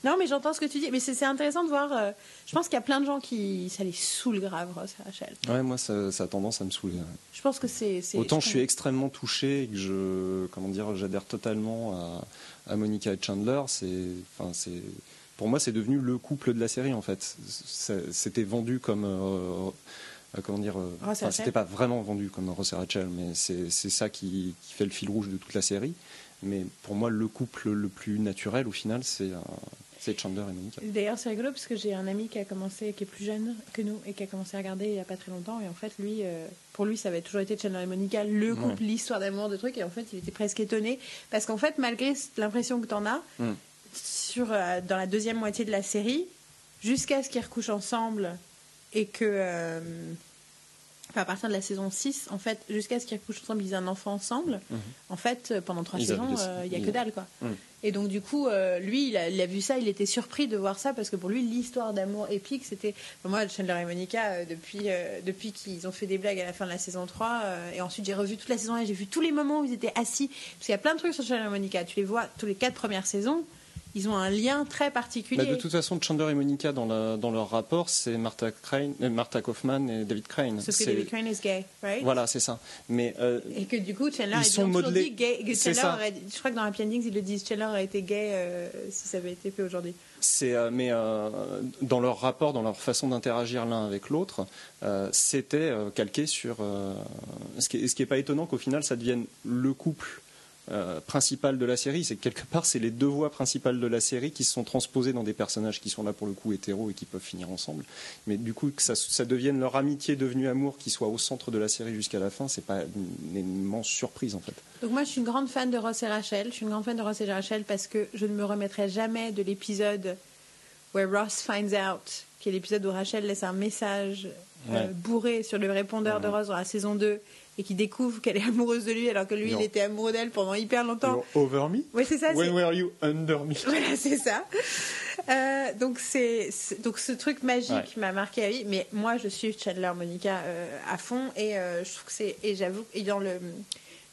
Non, mais j'entends ce que tu dis. Mais c'est intéressant de voir. euh, je pense qu'il y a plein de gens qui. Ça les saoule grave, Ross et Rachel. Ouais, moi, ça, ça a tendance à me saouler. Je pense que c'est. Autant je suis extrêmement touché et que je, comment dire, j'adhère totalement à, à Monica et Chandler. C'est, enfin, c'est, pour moi, c'est devenu le couple de la série en fait. C'était vendu comme euh, euh, comment dire, enfin, c'était pas vraiment vendu comme Ross et Rachel, mais c'est ça qui, qui fait le fil rouge de toute la série. Mais pour moi, le couple le plus naturel au final, c'est c'est Chandler et Monica. D'ailleurs, c'est rigolo parce que j'ai un ami qui a commencé, qui est plus jeune que nous et qui a commencé à regarder il y a pas très longtemps. Et en fait, lui, euh, pour lui, ça avait toujours été Chandler et Monica, le couple, Ouais. l'histoire d'amour, de trucs. Et en fait, il était presque étonné parce qu'en fait, malgré l'impression que t'en as, Mm. sur, euh, dans la deuxième moitié de la série, jusqu'à ce qu'ils recouchent ensemble et que. euh, enfin, à partir de la saison 6, en fait, jusqu'à ce qu'ils recouchent ensemble, ils aient un enfant ensemble. Mhm. En fait, euh, pendant trois Ils saisons, euh, il y a que dalle, quoi. Mhm. Et donc, du coup, euh, lui, il a, il a vu ça, il était surpris de voir ça parce que pour lui, l'histoire d'amour épique, c'était. Enfin, moi, Chandler et Monica, depuis, euh, depuis qu'ils ont fait des blagues à la fin de la saison 3, euh, et ensuite j'ai revu toute la saison 1 et j'ai vu tous les moments où ils étaient assis. Parce qu'il y a plein de trucs sur Chandler et Monica. Tu les vois tous les quatre premières saisons, ils ont un lien très particulier. Bah, de toute façon, Chandler et Monica, dans, la- dans leur rapport, c'est Martha, Crane, euh, Martha Kaufman et David Crane. Sauf que David Crane is gay, right? Voilà, c'est ça. Mais euh, Et que du coup, Chandler Ils a sont modelés. dit gay. que Chandler ça. aurait- je crois que dans Happy Endings, ils le disent Chandler aurait été gay euh, si ça avait été fait aujourd'hui. c'est, euh, mais euh, dans leur rapport, dans leur façon d'interagir l'un avec l'autre, euh, c'était euh, calqué sur. euh, ce qui est, ce qui est pas étonnant qu'au final, ça devienne le couple. Euh, principal de la série, c'est que quelque part c'est les deux voix principales de la série qui se sont transposées dans des personnages qui sont là pour le coup hétéros et qui peuvent finir ensemble. Mais du coup que ça, ça devienne leur amitié devenue amour qui soit au centre de la série jusqu'à la fin, c'est pas une immense surprise en fait. Donc moi, je suis une grande fan de Ross et Rachel. Je suis une grande fan de Ross et Rachel parce que je ne me remettrai jamais de l'épisode where Ross finds out, qui est l'épisode où Rachel laisse un message euh, bourré sur le répondeur de. Ross dans la saison 2 et qui découvre qu'elle est amoureuse de lui alors que lui, Non. il était amoureux d'elle pendant hyper longtemps. over me? Oui, c'est ça. When were you under me? Voilà, c'est ça. Euh, donc c'est donc ce truc magique Ouais. m'a marqué à vie. Mais moi, je suis Chandler Monica euh, à fond et euh, je trouve que c'est et j'avoue et dans le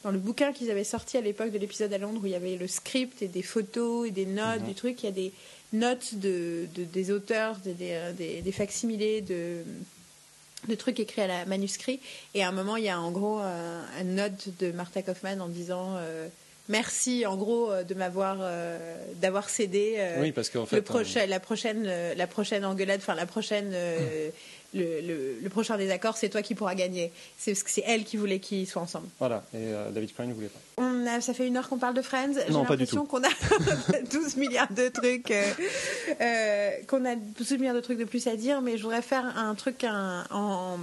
dans le bouquin qu'ils avaient sorti à l'époque de l'épisode à Londres où il y avait le script et des photos et des notes Mhm. du truc, il y a des notes de, de- des auteurs, des, des, des- des facsimilés de de trucs écrits à la manuscrit. Et à un moment il y a en gros euh, une note de Martha Kaufman en disant euh, merci en gros euh, de m'avoir euh, d'avoir cédé Oui, parce qu'en fait, le prochain, la prochaine, la prochaine engueulade, enfin la prochaine, euh, le, le- le prochain désaccord, c'est toi qui pourras gagner. C'est parce que c'est elle qui voulait qu'ils soient ensemble. Voilà, et euh, David Crane ne voulait pas. On a, ça fait une heure qu'on parle de Friends. J'ai Non, pas du l'impression qu'on a 12 milliards de trucs, euh, euh, qu'on a 12 milliards de trucs de plus à dire, mais je voudrais faire un truc un- en,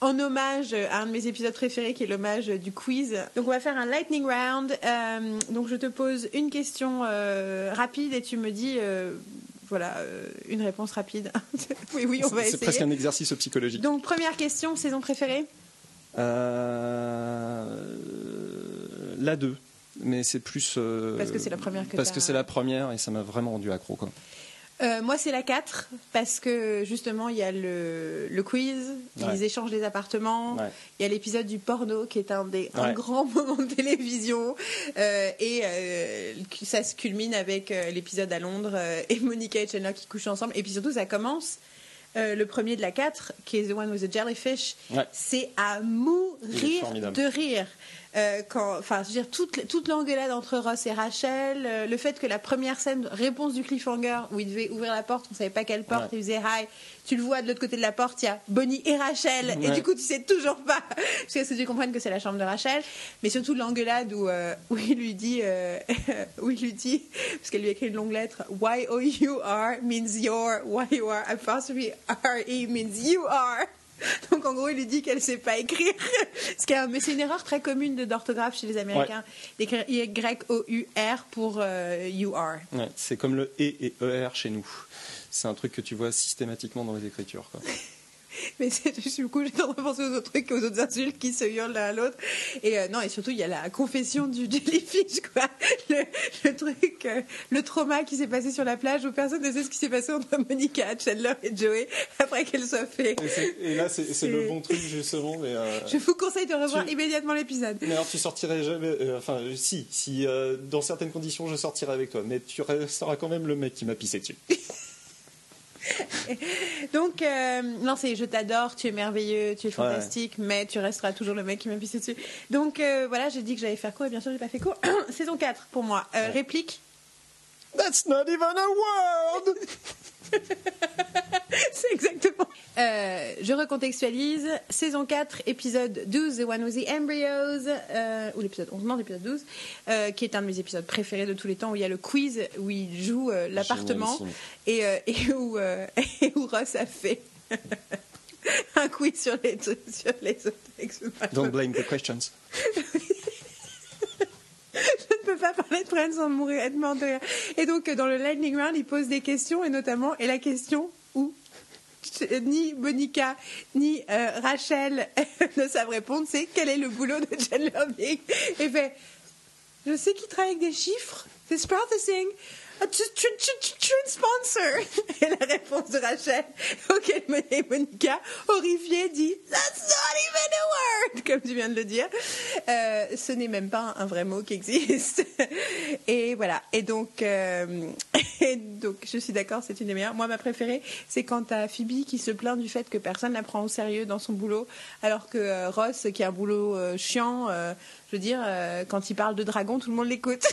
en hommage à un de mes épisodes préférés, qui est l'hommage du quiz. Donc on va faire un lightning round. Euh, donc je te pose une question euh, rapide et tu me dis. Voilà, euh, une réponse rapide. oui, oui, on va C'est essayer. presque un exercice psychologique. Donc, première question, saison préférée Euh, la 2, mais c'est plus. euh, Parce que c'est la première que Parce que c'est la première et ça m'a vraiment rendu accro. Quoi. Euh, moi, c'est la 4, parce que justement, il y a le, le quiz, Ouais. ils échangent des appartements, Ouais. il y a l'épisode du porno qui est un des un grand moment de télévision, euh, et euh, ça se culmine avec l'épisode à Londres et Monica et Chandler qui couchent ensemble, et puis surtout, ça commence. le premier de la 4, qui est The One with the Jellyfish, c'est à mourir formidable. de rire. Euh, quand, enfin, je veux dire, toute, toute l'engueulade entre Ross et Rachel, euh, le fait que la première scène, réponse du cliffhanger, où il devait ouvrir la porte, on savait pas quelle porte, Ouais. il faisait hi, tu le vois de l'autre côté de la porte, il y a Bonnie et Rachel, et du coup, tu sais toujours pas, parce que tu comprennes que c'est la chambre de Rachel, mais surtout l'engueulade où, euh, où il lui dit, euh, où il lui dit, parce qu'elle lui écrit une longue lettre, Y-O-U-R means your, Y-O-R apostrophe R-E means you are. Donc en gros, il lui dit qu'elle sait pas écrire. Ce qui est un- mais c'est une erreur très commune de- d'orthographe chez les Américains, d'écrire Y-O-U-R pour euh, you are. Ouais, c'est comme le E et ER chez nous. C'est un truc que tu vois systématiquement dans les écritures. Quoi. Mais c'est du coup, j'ai tendance à penser aux autres trucs, aux autres insultes qui se hurlent l'un à l'autre. Et euh, non, et surtout, il y a la confession du jellyfish, quoi. Le, le truc, euh, le trauma qui s'est passé sur la plage où personne ne sait ce qui s'est passé entre Monica, Chandler et Joey après qu'elle soit fait. Et, là, c'est le bon truc, justement. Mais, euh, Je vous conseille de revoir Tu- immédiatement l'épisode. mais alors, tu sortirais jamais. enfin, si, si dans certaines conditions, je sortirais avec toi. Mais tu resteras quand même le mec qui m'a pissé dessus. Donc, euh, non, c'est je t'adore, tu es merveilleux, tu es fantastique, mais tu resteras toujours le mec qui m'a pissé dessus. Donc, euh, voilà, j'ai dit que j'allais faire court et bien sûr, j'ai pas fait court. Saison 4 pour moi. Euh, Ouais. Réplique That's not even a word C'est exactement. Euh, je recontextualise. Saison 4, épisode 12, The One with the Embryos, euh, ou l'épisode 11, non, l'épisode 12, euh, qui est un de mes épisodes préférés de tous les temps, où il y a le quiz, où il joue euh, l'appartement, et, euh, et, où, euh, et où Ross a fait un quiz sur les, sur les autres Don't blame the questions. Je ne peux pas parler de Friends sans mourir, être mort de rire. Et donc, euh, dans le Lightning Round, il pose des questions, et notamment, et la question où ni Monica ni euh, Rachel ne savent répondre, c'est quel est le boulot de Chandler Bing Et fait, je sais qu'il travaille avec des chiffres, c'est processing, a sponsor. Et la réponse de Rachel, auquel Monica, horrifiée, dit That's not even a word, comme tu viens de le dire. Euh, ce n'est même pas un vrai mot qui existe. Et voilà. Et donc, euh, donc je suis d'accord, c'est une des meilleures. Moi, ma préférée, c'est quand t'as Phoebe qui se plaint du fait que personne la prend au sérieux dans son boulot, alors que euh, Ross, qui a un boulot chiant, je veux dire, quand il parle de dragon, tout le monde l'écoute.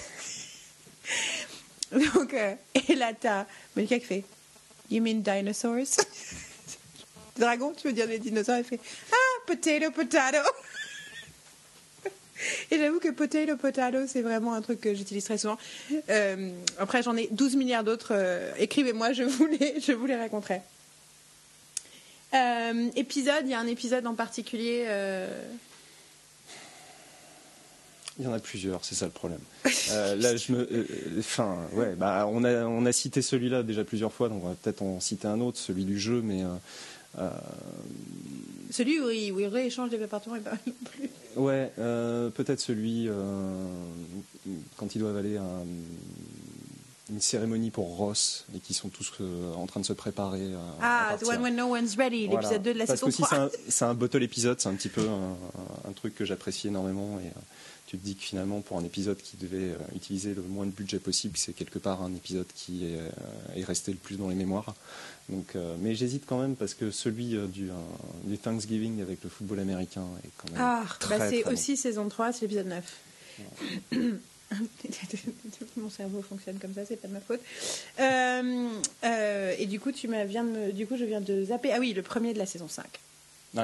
Donc, euh, et là, t'as Monica qui fait You mean dinosaurs? Dragon, tu veux dire les dinosaures? Elle fait Ah, potato, potato Et j'avoue que potato, potato, c'est vraiment un truc que j'utilise très souvent. Euh, après, j'en ai 12 milliards d'autres. euh, Écrivez-moi, je je vous les raconterai. Euh, épisode, il y a un épisode en particulier. Il y en a plusieurs, c'est ça le problème. Euh, là, je me, euh, enfin, ouais, bah, on a, on a cité celui-là déjà plusieurs fois, donc on va peut-être en citer un autre, celui du jeu, mais euh, Celui où il, où il rééchange des appartements est pas non plus. ouais, peut-être celui quand ils doivent aller à une cérémonie pour Ross et qui sont tous euh, en train de se préparer. Ah, The. One When No One's Ready, Voilà. l'épisode 2 de la Parce saison qu'aussi, 3. c'est un, un bottle épisode, c'est un petit peu un, un truc que j'apprécie énormément. Et euh, tu te dis que finalement, pour un épisode qui devait euh, utiliser le moins de budget possible, c'est quelque part un épisode qui est, euh, est resté le plus dans les mémoires. Donc, euh, mais j'hésite quand même parce que celui du, du Thanksgiving avec le football américain est quand même Ah, très, bah c'est bon. aussi saison 3, c'est l'épisode 9. Mon cerveau fonctionne comme ça, c'est pas de ma faute. Euh, euh, et du coup, tu viens de me- du coup, je viens de zapper. Ah oui, le premier de la saison 5. Ouais.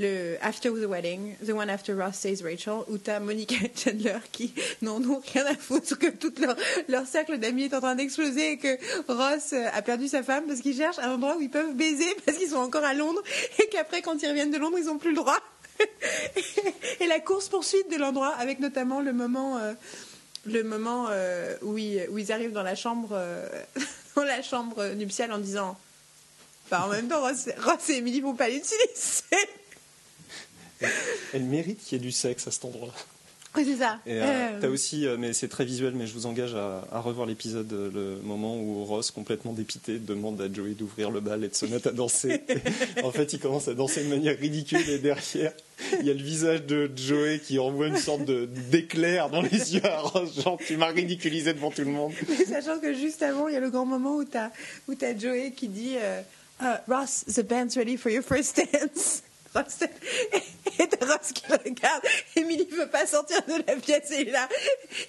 Le After the Wedding, The One After Ross Says Rachel, où t'as Monica et Chandler qui n'en ont rien à foutre que tout leur, leur cercle d'amis est en train d'exploser et que Ross euh, a perdu sa femme parce qu'ils cherchent un endroit où ils peuvent baiser parce qu'ils sont encore à Londres et qu'après, quand ils reviennent de Londres, ils n'ont plus le droit. et la course-poursuite de l'endroit avec notamment le moment, euh, le moment euh, où, ils, où ils arrivent dans la chambre, dans la chambre nuptiale en disant. Enfin, en même temps, Ross, Ross et Emily vont pas l'utiliser. Elle mérite qu'il y ait du sexe à cet endroit-là. Oui, c'est ça. Et euh, Euh, t'as aussi, euh, mais c'est très visuel, mais je vous engage à, à revoir l'épisode, euh, le moment où Ross, complètement dépité, demande à Joey d'ouvrir le bal et de se mettre à danser. en fait, il commence à danser de manière ridicule et derrière, il y a le visage de Joey qui envoie une sorte de- d'éclair dans les yeux à Ross, genre tu m'as ridiculisé devant tout le monde. Mais sachant que juste avant, il y a le grand moment où t'as où t'as Joey qui dit euh, Ah, Ross, the band's ready for your first dance. Ross, et t'as Ross qui le regarde. Emily veut pas sortir de la pièce et il est là.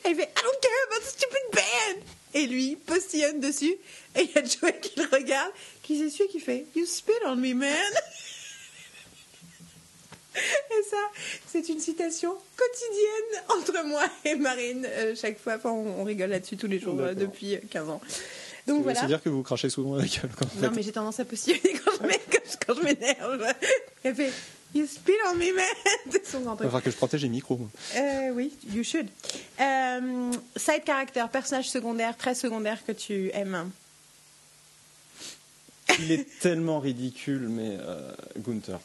Elle fait I don't care about the stupid band. Et lui postillonne dessus. Et il y a Joey qui le regarde, qui s'essuie, qui fait You spit on me, man. Et ça, c'est une citation quotidienne entre moi et Marine. euh, chaque fois, enfin, on, on rigole là-dessus tous les jours euh, depuis euh, 15 ans. Donc voilà. C'est dire que vous crachez souvent la gueule. Quand Non, mais j'ai tendance à postillonner quand je m'énerve. Elle fait You spit on me, man. C'est son grand Il va falloir que je protège les micros. Euh, oui, you should. Euh, side character, personnage secondaire, très secondaire que tu aimes. Il est tellement ridicule, mais euh, Gunther.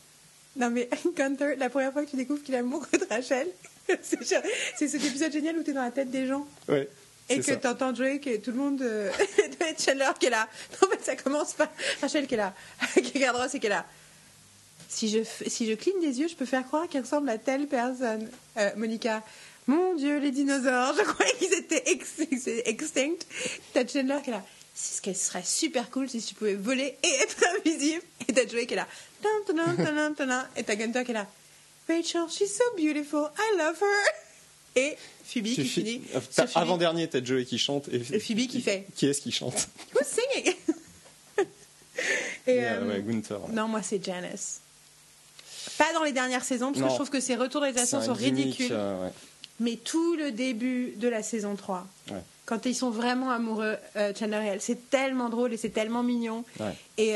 Non mais Gunther, la première fois que tu découvres qu'il est amoureux de Rachel, c'est cet épisode génial où tu es dans la tête des gens Ouais. Et que tu entends Joey, que tout le monde, euh, Chandler qui est là. En fait, ça commence par Rachel qui est là, qui regarde Ross et qui est là. Si je, f- si je cligne des yeux, je peux faire croire qu'il ressemble à telle personne. Euh, Monica, mon Dieu, les dinosaures, je croyais qu'ils étaient ex- extincts. T'as Chandler qui est là. C'est ce qui serait super cool si tu pouvais voler et être invisible. Et t'as Joey qui est là. Et t'as Gunther qui est là. Rachel, she's so beautiful. I love her. Et Phoebe qui finit. euh. Avant-dernier, t'as Joey qui chante et, Et Phoebe qui fait. Qui est-ce qui chante Who's singing? Et, euh, ouais, Gunther. ouais. Non, moi c'est Janice. Pas dans les dernières saisons, parce Non. que je trouve que ses retours un sont gimmick, ridicules. euh, ouais. Mais tout le début de la saison 3, Ouais. quand ils sont vraiment amoureux, euh, Chandler et elle, c'est tellement drôle et c'est tellement mignon. Et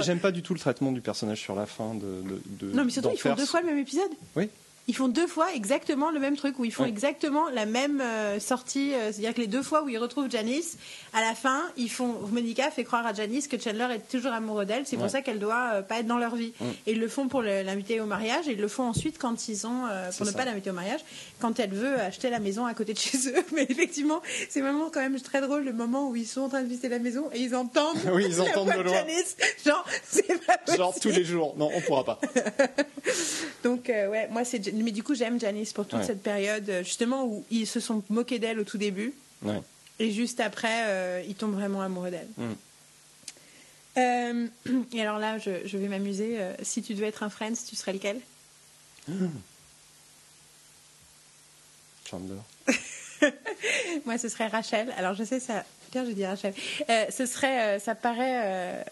J'aime pas du tout le traitement du personnage sur la fin de. de, de- Non, mais surtout, ils font deux fois le même épisode. Oui. Ils font deux fois exactement le même truc, où ils font Ouais. exactement la même euh, sortie. euh, C'est-à-dire que les deux fois où ils retrouvent Janice, à la fin, ils font. Monica fait croire à Janice que Chandler est toujours amoureux d'elle. C'est pour ça qu'elle doit euh, pas être dans leur vie. Ouais. Et ils le font pour l'inviter au mariage, et ils le font ensuite quand ils ont. pour ne ça. pas l'inviter au mariage, quand elle veut acheter la maison à côté de chez eux. Mais effectivement, c'est vraiment quand même très drôle le moment où ils sont en train de visiter la maison et ils entendent. Oui, ils la entendent voix de loin. Janice. Genre, c'est pas Genre possible. tous les jours. Non, on pourra pas. Donc ouais, moi c'est mais du coup j'aime Janice pour toute Ouais. cette période euh, justement où ils se sont moqués d'elle au tout début Ouais. et juste après euh, ils tombent vraiment amoureux d'elle. Mm. Euh, et alors là je, je vais m'amuser. si tu devais être un Friends, tu serais lequel? Chandler. Moi ce serait Rachel. Alors je sais ça. Tiens, je dis Rachel. Euh, ce serait, euh, ça paraît. euh,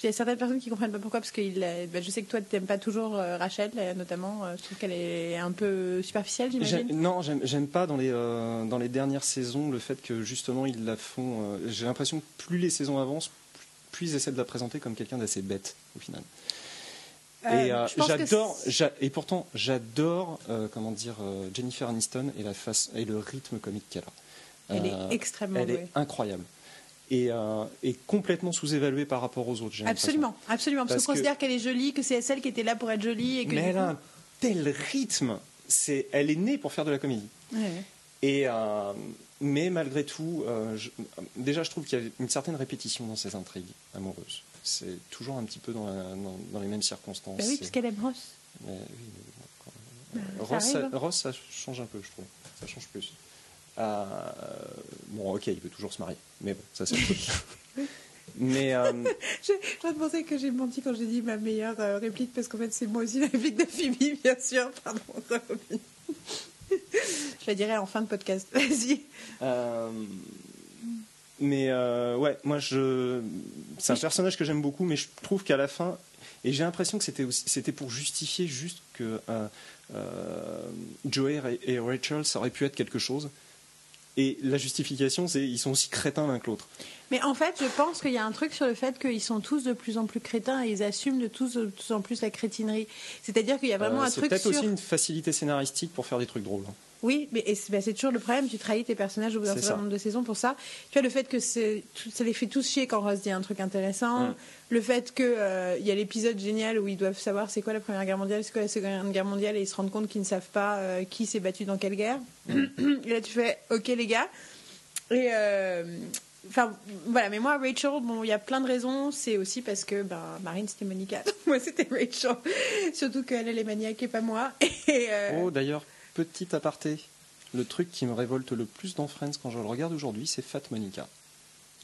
il y a certaines personnes qui comprennent pas pourquoi parce que euh, bah, je sais que toi tu n'aimes pas toujours Rachel notamment. je trouve qu'elle est un peu superficielle, j'imagine. Non, j'aime pas dans les, dans les dernières saisons le fait que justement ils la font. J'ai l'impression que plus les saisons avancent, plus ils essaient de la présenter comme quelqu'un d'assez bête au final. Et euh, j'adore, et pourtant j'adore, euh, comment dire, euh, Jennifer Aniston et la face et le rythme comique qu'elle a. Elle Euh, est extrêmement elle douée. est incroyable et, euh, et complètement sous-évaluée par rapport aux autres. Absolument, absolument. Parce, Parce qu'on considère qu'elle est jolie, que c'est celle qui était là pour être jolie. Et que Mais elle a un tel rythme. C'est, elle est née pour faire de la comédie. Ouais. Et euh, mais malgré tout, euh, je- déjà je trouve qu'il y a une certaine répétition dans ces intrigues amoureuses. C'est toujours un petit peu dans, la- dans- dans les mêmes circonstances. Bah oui, parce qu'elle aime Ross. mais oui, mais bon, quand même. Bah, Ross, ça, arrive, hein. Ross, ça change un peu, je trouve. Ça change plus. Euh, bon, ok, il peut toujours se marier, mais bon, ça c'est. Mais euh, Je, je penser que j'ai menti quand j'ai dit ma meilleure euh, réplique, parce qu'en fait, c'est moi aussi la réplique de Phoebe, bien sûr. Pardon. Je la dirai en fin de podcast. Vas-y. Euh, mais ouais, moi je, c'est un personnage que j'aime beaucoup, mais je trouve qu'à la fin, et j'ai l'impression que c'était aussi, c'était pour justifier juste que Joey et Rachel ça aurait pu être quelque chose. Et la justification, c'est ils sont aussi crétins l'un que l'autre. Mais en fait, je pense qu'il y a un truc sur le fait qu'ils sont tous de plus en plus crétins et ils assument de tous, de plus en plus la crétinerie. C'est-à-dire qu'il y a vraiment Euh, un c'est truc peut-être sur. aussi une facilité scénaristique pour faire des trucs drôles. Oui, mais et c'est toujours le problème. Tu trahis tes personnages au bout d'un certain nombre de saisons pour ça. Tu vois, le fait que tout- ça les fait tous chier quand Ross dit un truc intéressant. Le fait qu'il y a l'épisode génial où ils doivent savoir c'est quoi la Première Guerre mondiale, c'est quoi la Seconde Guerre mondiale et ils se rendent compte qu'ils ne savent pas euh, qui s'est battu dans quelle guerre. et là, tu fais OK, les gars. Et. euh, Enfin, voilà, mais moi, Rachel, bon, il y a plein de raisons. C'est aussi parce que ben, Marine, c'était Monica. moi, c'était Rachel. Surtout qu'elle, elle est maniaque et pas moi. Et, euh, Oh, d'ailleurs, petit aparté, le truc qui me révolte le plus dans Friends quand je le regarde aujourd'hui, c'est Fat Monica.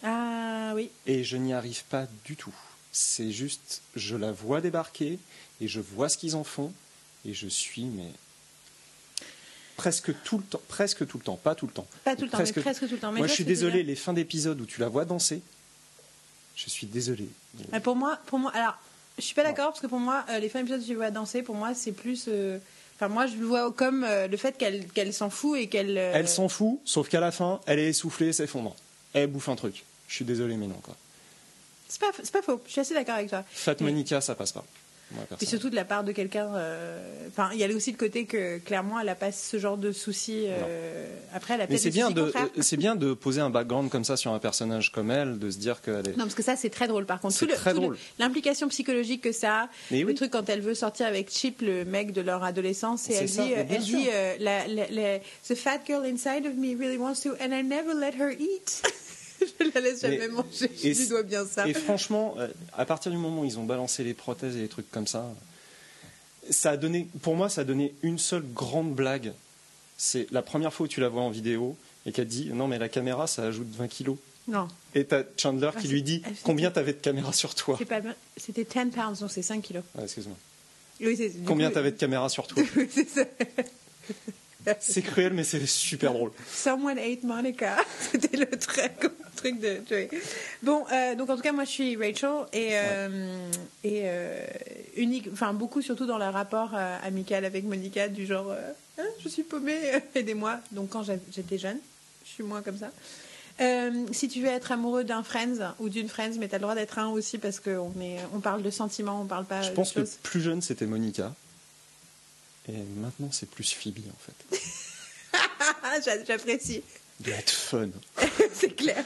Ah oui. Et je n'y arrive pas du tout. C'est juste, je la vois débarquer et je vois ce qu'ils en font et je suis, mais presque tout le temps, presque tout le temps, pas tout le temps. Pas tout le temps, presque, mais presque tout le temps. Mais Moi, je suis tu désolé, les fins d'épisodes où tu la vois danser, je suis désolé. Mais pour moi, pour moi, alors, je suis pas d'accord parce que pour moi, euh, les fins d'épisode que je vois danser, pour moi, c'est plus. euh, Enfin, moi, je le vois comme euh, le fait qu'elle s'en fout et qu'elle. euh, Elle s'en fout, sauf qu'à la fin, elle est essoufflée, s'effondre. Elle bouffe un truc. Je suis désolé, mais non, quoi. C'est pas, faux. Je suis assez d'accord avec toi. Fat Mais- Monica, ça passe pas. Et surtout de la part de quelqu'un. euh, Enfin, il y a aussi le côté que clairement, elle a pas ce genre de soucis. euh, Après, elle a peut-être c'est bien, de, contraires. c'est bien de poser un background comme ça sur un personnage comme elle, de se dire qu'elle est. Non, parce que ça, c'est très drôle. Par contre, Tout très le- drôle. L'implication psychologique que ça a, Mais le oui. truc quand elle veut sortir avec Chip, le mec de leur adolescence, et elle ça, dit, mais euh, bien elle sûr. dit euh, la, la- la- The fat girl inside of me really wants to, and I never let her eat. Je la laisse jamais Mais- manger. Je et lui dois bien ça. Et franchement, euh, à partir du moment où ils ont balancé les prothèses et les trucs comme ça, ça a donné, pour moi, ça a donné une seule grande blague. C'est la première fois où tu la vois en vidéo et qu'elle dit non mais la caméra ça ajoute 20 kilos. Non, Et t'as Chandler Ah, qui lui dit ah, combien t'avais de caméras sur toi. C'était 10 pounds, donc c'est 5 kilos. Ah, Excuse-moi. Oui, Combien t'avais de caméras sur toi Oui, c'est ça. C'est cruel, mais c'est super drôle. Someone ate Monica. C'était le truc, truc de Joey. Bon, euh, donc en tout cas, moi je suis Rachel et, euh, et euh, unique, enfin beaucoup surtout dans le rapport amical avec Monica, du genre Hein, je suis paumée, aidez-moi. Donc quand j'étais jeune, je suis moins comme ça. Euh, si tu veux être amoureux d'un Friends ou d'une Friends, mais tu as le droit d'être un aussi parce qu'on on parle de sentiments, on parle pas Je pense que plus jeune, c'était Monica. Et maintenant, c'est plus Phoebe, en fait. Ah, j'a- j'apprécie. De être fun. c'est clair.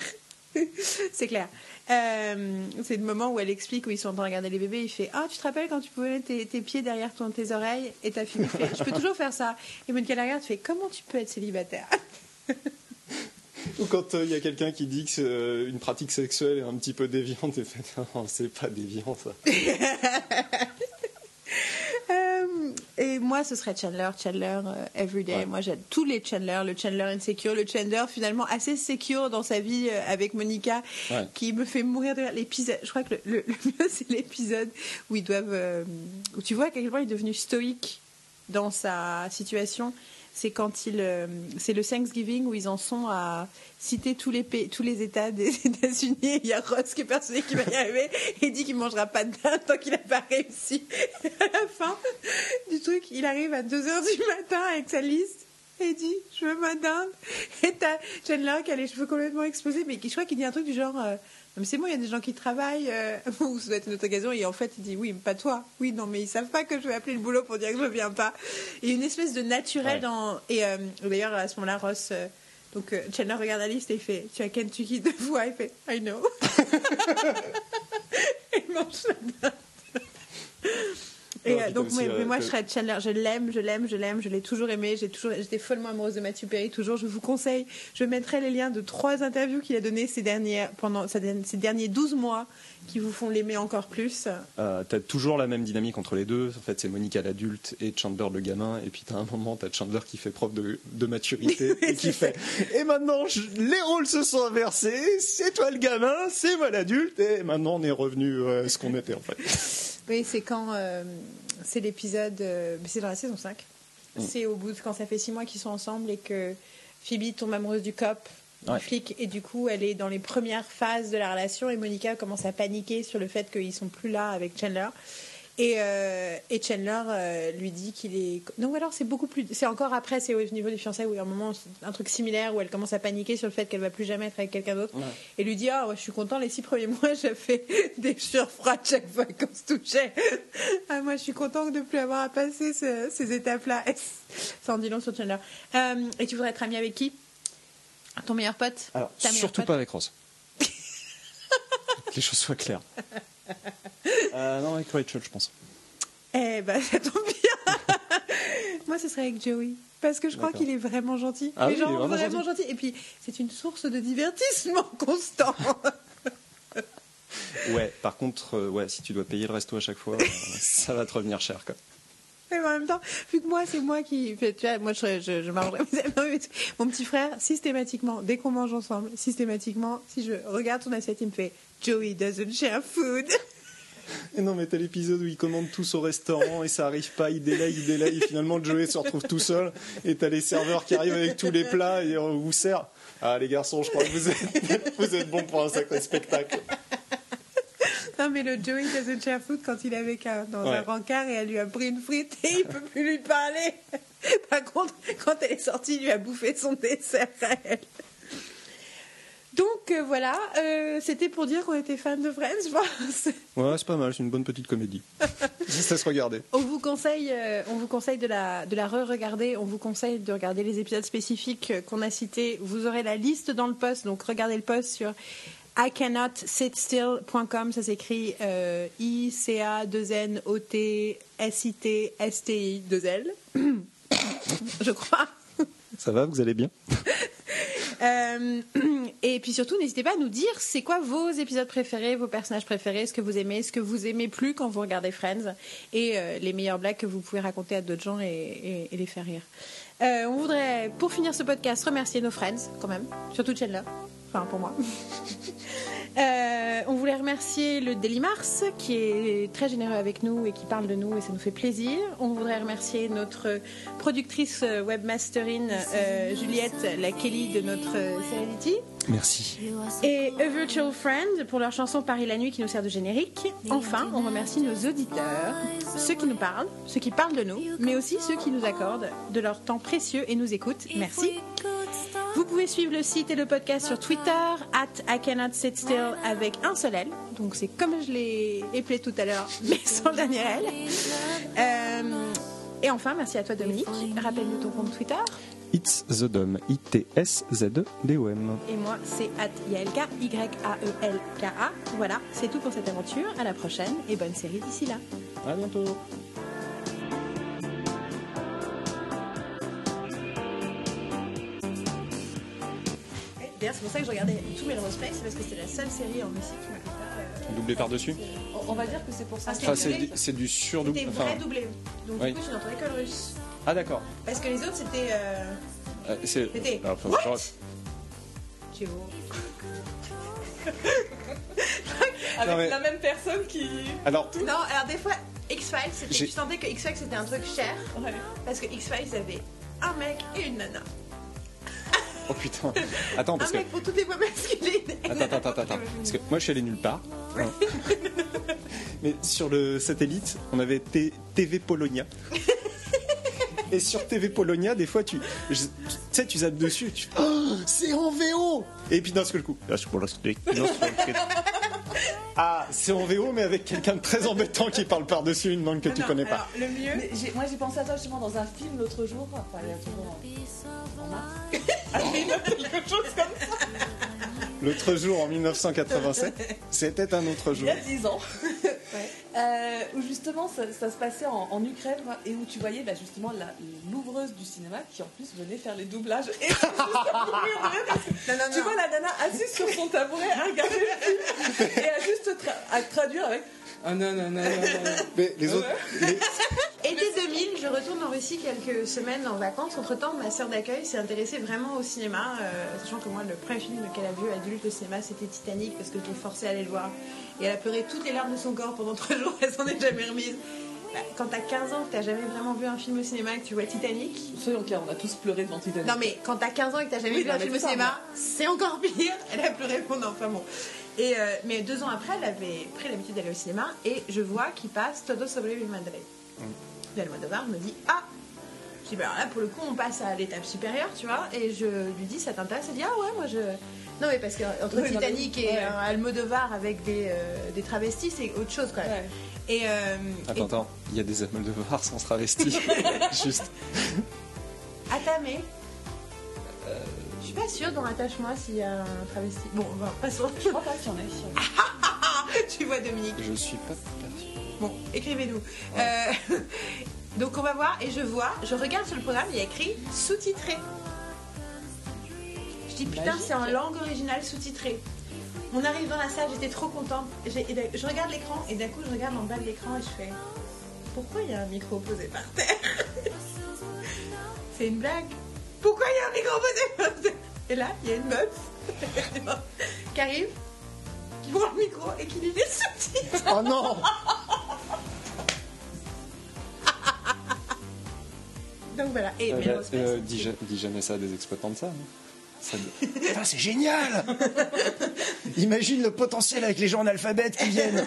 c'est clair. Euh, c'est le moment où elle explique, où ils sont en train de regarder les bébés. Il fait Ah, tu te rappelles quand tu pouvais mettre tes, tes pieds derrière ton, tes oreilles Et ta fille fait Je peux toujours faire ça. Et Monica la regarde fait Comment tu peux être célibataire Ou quand euh, il y a quelqu'un qui dit que euh, une pratique sexuelle est un petit peu déviante, et fait non, c'est pas déviant ça. Euh, Et moi, ce serait Chandler. Chandler, euh, everyday. Ouais. Moi, j'aime tous les Chandler. Le Chandler insecure, le Chandler finalement assez secure dans sa vie euh, avec Monica, Ouais. qui me fait mourir de. L'épisode, je crois que le, le- le mieux, c'est l'épisode où ils doivent, euh, où tu vois à quel point il est devenu stoïque dans sa situation. C'est quand il, euh, c'est le Thanksgiving où ils en sont à citer tous les tous les États des États-Unis. Il y a Ross qui est persuadé qu'il va y arriver et dit qu'il mangera pas de dinde tant qu'il n'a pas réussi. Et à la fin du truc, il arrive à 2 heures du matin avec sa liste et dit je veux ma dinde. Et t'as Chandler qui a les cheveux complètement explosés, mais je crois qu'il dit un truc du genre euh, mais c'est bon, il y a des gens qui travaillent, euh, doit être une autre occasion, et en fait il dit oui, mais pas toi. Oui, non, mais ils savent pas que je vais appeler le boulot pour dire que je viens pas. Et une espèce de naturel Ouais. dans. Et euh, d'ailleurs, à ce moment-là, Ross. euh, donc euh, Chandler regarde la liste et il fait Tu as Kentucky deux fois Il fait I know. il mange la dinde. Et euh, donc, mais euh, moi, que- je serais Chandler. Je l'aime, je l'aime, je l'aime, je l'ai toujours aimé. J'ai toujours, j'étais follement amoureuse de Matthew Perry. Toujours, je vous conseille. Je mettrai les liens de trois interviews qu'il a données ces dernières, pendant ces derniers 12 mois, qui vous font l'aimer encore plus. Euh, t'as toujours la même dynamique entre les deux. En fait, c'est Monica l'adulte et Chandler le gamin. Et puis t'as un moment, t'as Chandler qui fait preuve de, de maturité et qui fait. Et maintenant, je- les rôles se sont inversés. C'est toi le gamin, c'est moi l'adulte. Et maintenant, on est revenu à ce qu'on était en fait. Oui, c'est quand. euh, c'est l'épisode. euh, c'est dans la saison 5. Mm. C'est au bout de quand ça fait 6 mois qu'ils sont ensemble et que Phoebe tombe amoureuse du cop, Ouais. du flic, et du coup, elle est dans les premières phases de la relation et Monica commence à paniquer sur le fait qu'ils sont plus là avec Chandler. Et, euh, et Chandler euh, lui dit qu'il est. Donc alors c'est beaucoup plus. C'est encore après, c'est au niveau des fiançailles où il y a un moment, un truc similaire où elle commence à paniquer sur le fait qu'elle va plus jamais être avec quelqu'un d'autre. Ouais. Et lui dit Ah, ouais, je suis content, les six premiers mois, j'ai fait des sueurs froides chaque fois qu'on se touchait. Ah, moi, je suis content de ne plus avoir à passer ce- ces étapes-là. Ça en dit long sur Chandler. Euh, et tu voudrais être ami avec qui? Ton meilleur pote? Alors, surtout pote? pas avec Ross. que les choses soient claires. Euh, non, avec Rachel, je pense. Eh ben, ça tombe bien. Moi, ce serait avec Joey. Parce que je crois qu'il est vraiment gentil. Ah oui, il gens est vraiment vraiment gentil. Et puis, c'est une source de divertissement constant. Ouais, par contre, euh, ouais, si tu dois payer le resto à chaque fois, euh, ça va te revenir cher. Quoi. Mais en même temps, vu que moi, c'est moi qui. Tu vois, moi, je, je, je Mon petit frère, systématiquement, dès qu'on mange ensemble, systématiquement, si je regarde son assiette, il me fait Joey doesn't share food. Et non, mais t'as l'épisode où ils commandent tous au restaurant et ça arrive pas, ils délayent, ils délayent, et finalement Joey se retrouve tout seul et t'as les serveurs qui arrivent avec tous les plats et on vous sert. Ah, les garçons, je crois que vous êtes, vous êtes bons pour un sacré spectacle. Non, mais le Joey doesn't share food quand il est avec un, dans un rencard et elle lui a pris une frite et il peut plus lui parler. Par contre, quand elle est sortie, il lui a bouffé son dessert à elle. Donc euh, voilà, euh, c'était pour dire qu'on était fan de Friends, je pense. Ouais, c'est pas mal, c'est une bonne petite comédie. Juste à se regarder. On vous conseille, euh, on vous conseille de la, de la re-regarder. On vous conseille de regarder les épisodes spécifiques qu'on a cités. Vous aurez la liste dans le post, donc regardez le post sur icannotsitstill.com. Ça s'écrit euh, I C A 2 N O T S I T S T I 2 L. Je crois. Ça va, vous allez bien? Euh, et puis surtout, n'hésitez pas à nous dire c'est quoi vos épisodes préférés, vos personnages préférés, ce que vous aimez, ce que vous aimez plus quand vous regardez Friends, et euh, les meilleures blagues que vous pouvez raconter à d'autres gens et, et- et les faire rire. On voudrait, pour finir ce podcast, remercier nos Friends, quand même, surtout Chandler, enfin pour moi. Euh, on voulait remercier le Daily Mars qui est très généreux avec nous et qui parle de nous et ça nous fait plaisir. On voudrait remercier notre productrice euh, webmastering euh, Juliette, la Kelly de notre Serenity. Merci. Et A Virtual Friend pour leur chanson Paris la nuit qui nous sert de générique. Enfin, on remercie nos auditeurs, ceux qui nous parlent, ceux qui parlent de nous, mais aussi ceux qui nous accordent de leur temps précieux et nous écoutent. Merci. Vous pouvez suivre le site et le podcast sur Twitter, at I cannot sit still avec un seul L. Donc c'est comme je l'ai appelé tout à l'heure, mais sans le dernier L. Euh, et enfin, merci à toi Dominique. Rappelle-nous ton compte Twitter. It's the Dom. I-T-S-Z-D-O-M. Et moi, c'est at YALK, Y-A-E-L-K-A. Voilà, c'est tout pour cette aventure. À la prochaine et bonne série d'ici là. À bientôt. D'ailleurs, c'est pour ça que je regardais tout Melrose Place, c'est parce que c'était la seule série en musique qui m'avait pas. euh, Doublé par-dessus On- On va dire que c'est pour ça. Enfin, c'est du- surdoublé. C'était Enfin, vrai doublé. Donc oui. du coup, je n'entendais que le russe. ah, d'accord. Parce que les autres, c'était. Euh... Euh, c'est- C'était. Ah, What? Avec Non, mais- la même personne qui. Alors, Non, alors des fois, X-Files, c'était- tu sentais que X-Files c'était un truc cher. Ouais. Parce que X-Files avait un mec et une nana. Oh putain. Attends, parce un que. mec pour toutes les voix masculines. Attends, attends, attends, attends. Parce que moi, je suis allé nulle part. Hein. Mais sur le satellite, on avait T- TV Polonia. Et sur TV Polonia, des fois, tu, je- tu sais, tu zappes dessus, tu fais, oh, c'est en VO. Et puis d'un seul coup, ah, c'est en VO, mais avec quelqu'un de très embêtant qui parle par-dessus une langue que tu Non, connais pas. le mieux. Moi j'ai pensé à toi justement dans un film l'autre jour, enfin il y a toujours en, en mars. quelque chose comme ça. L'autre jour, en 1987, c'était un autre Il jour. y a 10 ans. Euh, où justement ça, ça se passait en, en Ukraine et où tu voyais bah, justement la- l'ouvreuse du cinéma qui en plus venait faire les doublages. Et juste Non, non, tu non. vois la nana assise sur son tabouret à regarder le film et à juste tra- à traduire avec ah non non non non non. Mais les autres, les- Été 2000, je retourne en Russie quelques semaines en vacances. Entre temps, ma sœur d'accueil s'est intéressée vraiment au cinéma, euh, sachant que moi, le premier film qu'elle a vu adulte au cinéma, c'était Titanic, parce que je l'ai forcée à aller le voir. Et elle a pleuré toutes les larmes de son corps pendant trois jours, elle s'en est jamais remise. Bah, quand t'as 15 ans, que t'as jamais vraiment vu un film au cinéma, et que tu vois Titanic. Soyons clairs, on a tous pleuré devant Titanic. Non, mais quand t'as 15 ans et que t'as jamais Oui, vu un film au cinéma, c'est encore pire. Elle a pleuré pendant. Enfin bon. Et, euh, mais deux ans après, elle avait pris l'habitude d'aller au cinéma et je vois qu'il passe Todo sobre mi madre. Almodovar me dit Ah Je dis Bah alors là, pour le coup, on passe à l'étape supérieure, tu vois. Et je lui dis Ça t'intéresse? Elle dit Ah ouais, moi je. Non, mais parce qu'entre Oui, non, Titanic mais- et ouais. euh, Almodovar avec des, euh, des travestis, c'est autre chose quand même. Ouais. Et, euh, Attends, attends, il y a des Almodovar sans travesti. Juste. et Attamé. Je suis pas sûre dans Attache-moi s'il y a un travesti. Bon, bon passons. Je crois pas qu'il y en ait. Tu vois Dominique. Je suis pas persuadé. Bon, écrivez-nous. Euh, donc on va voir et je vois, je regarde sur le programme, il y a écrit sous-titré. Putain, c'est en langue originale sous-titré. On arrive dans la salle, j'étais trop contente. Je regarde l'écran et d'un coup je regarde en bas de l'écran et je fais pourquoi il y a un micro posé par terre C'est une blague. Pourquoi il y a un micro posé par terre Et là, il y a une meuf qui arrive, qui prend le micro et qui lit les sous-titres. Oh non Donc voilà. Et Euh, Place. euh, dis, dis jamais ça à des exploitants de ça. hein. C'est génial. Imagine le potentiel avec les gens en alphabète qui viennent.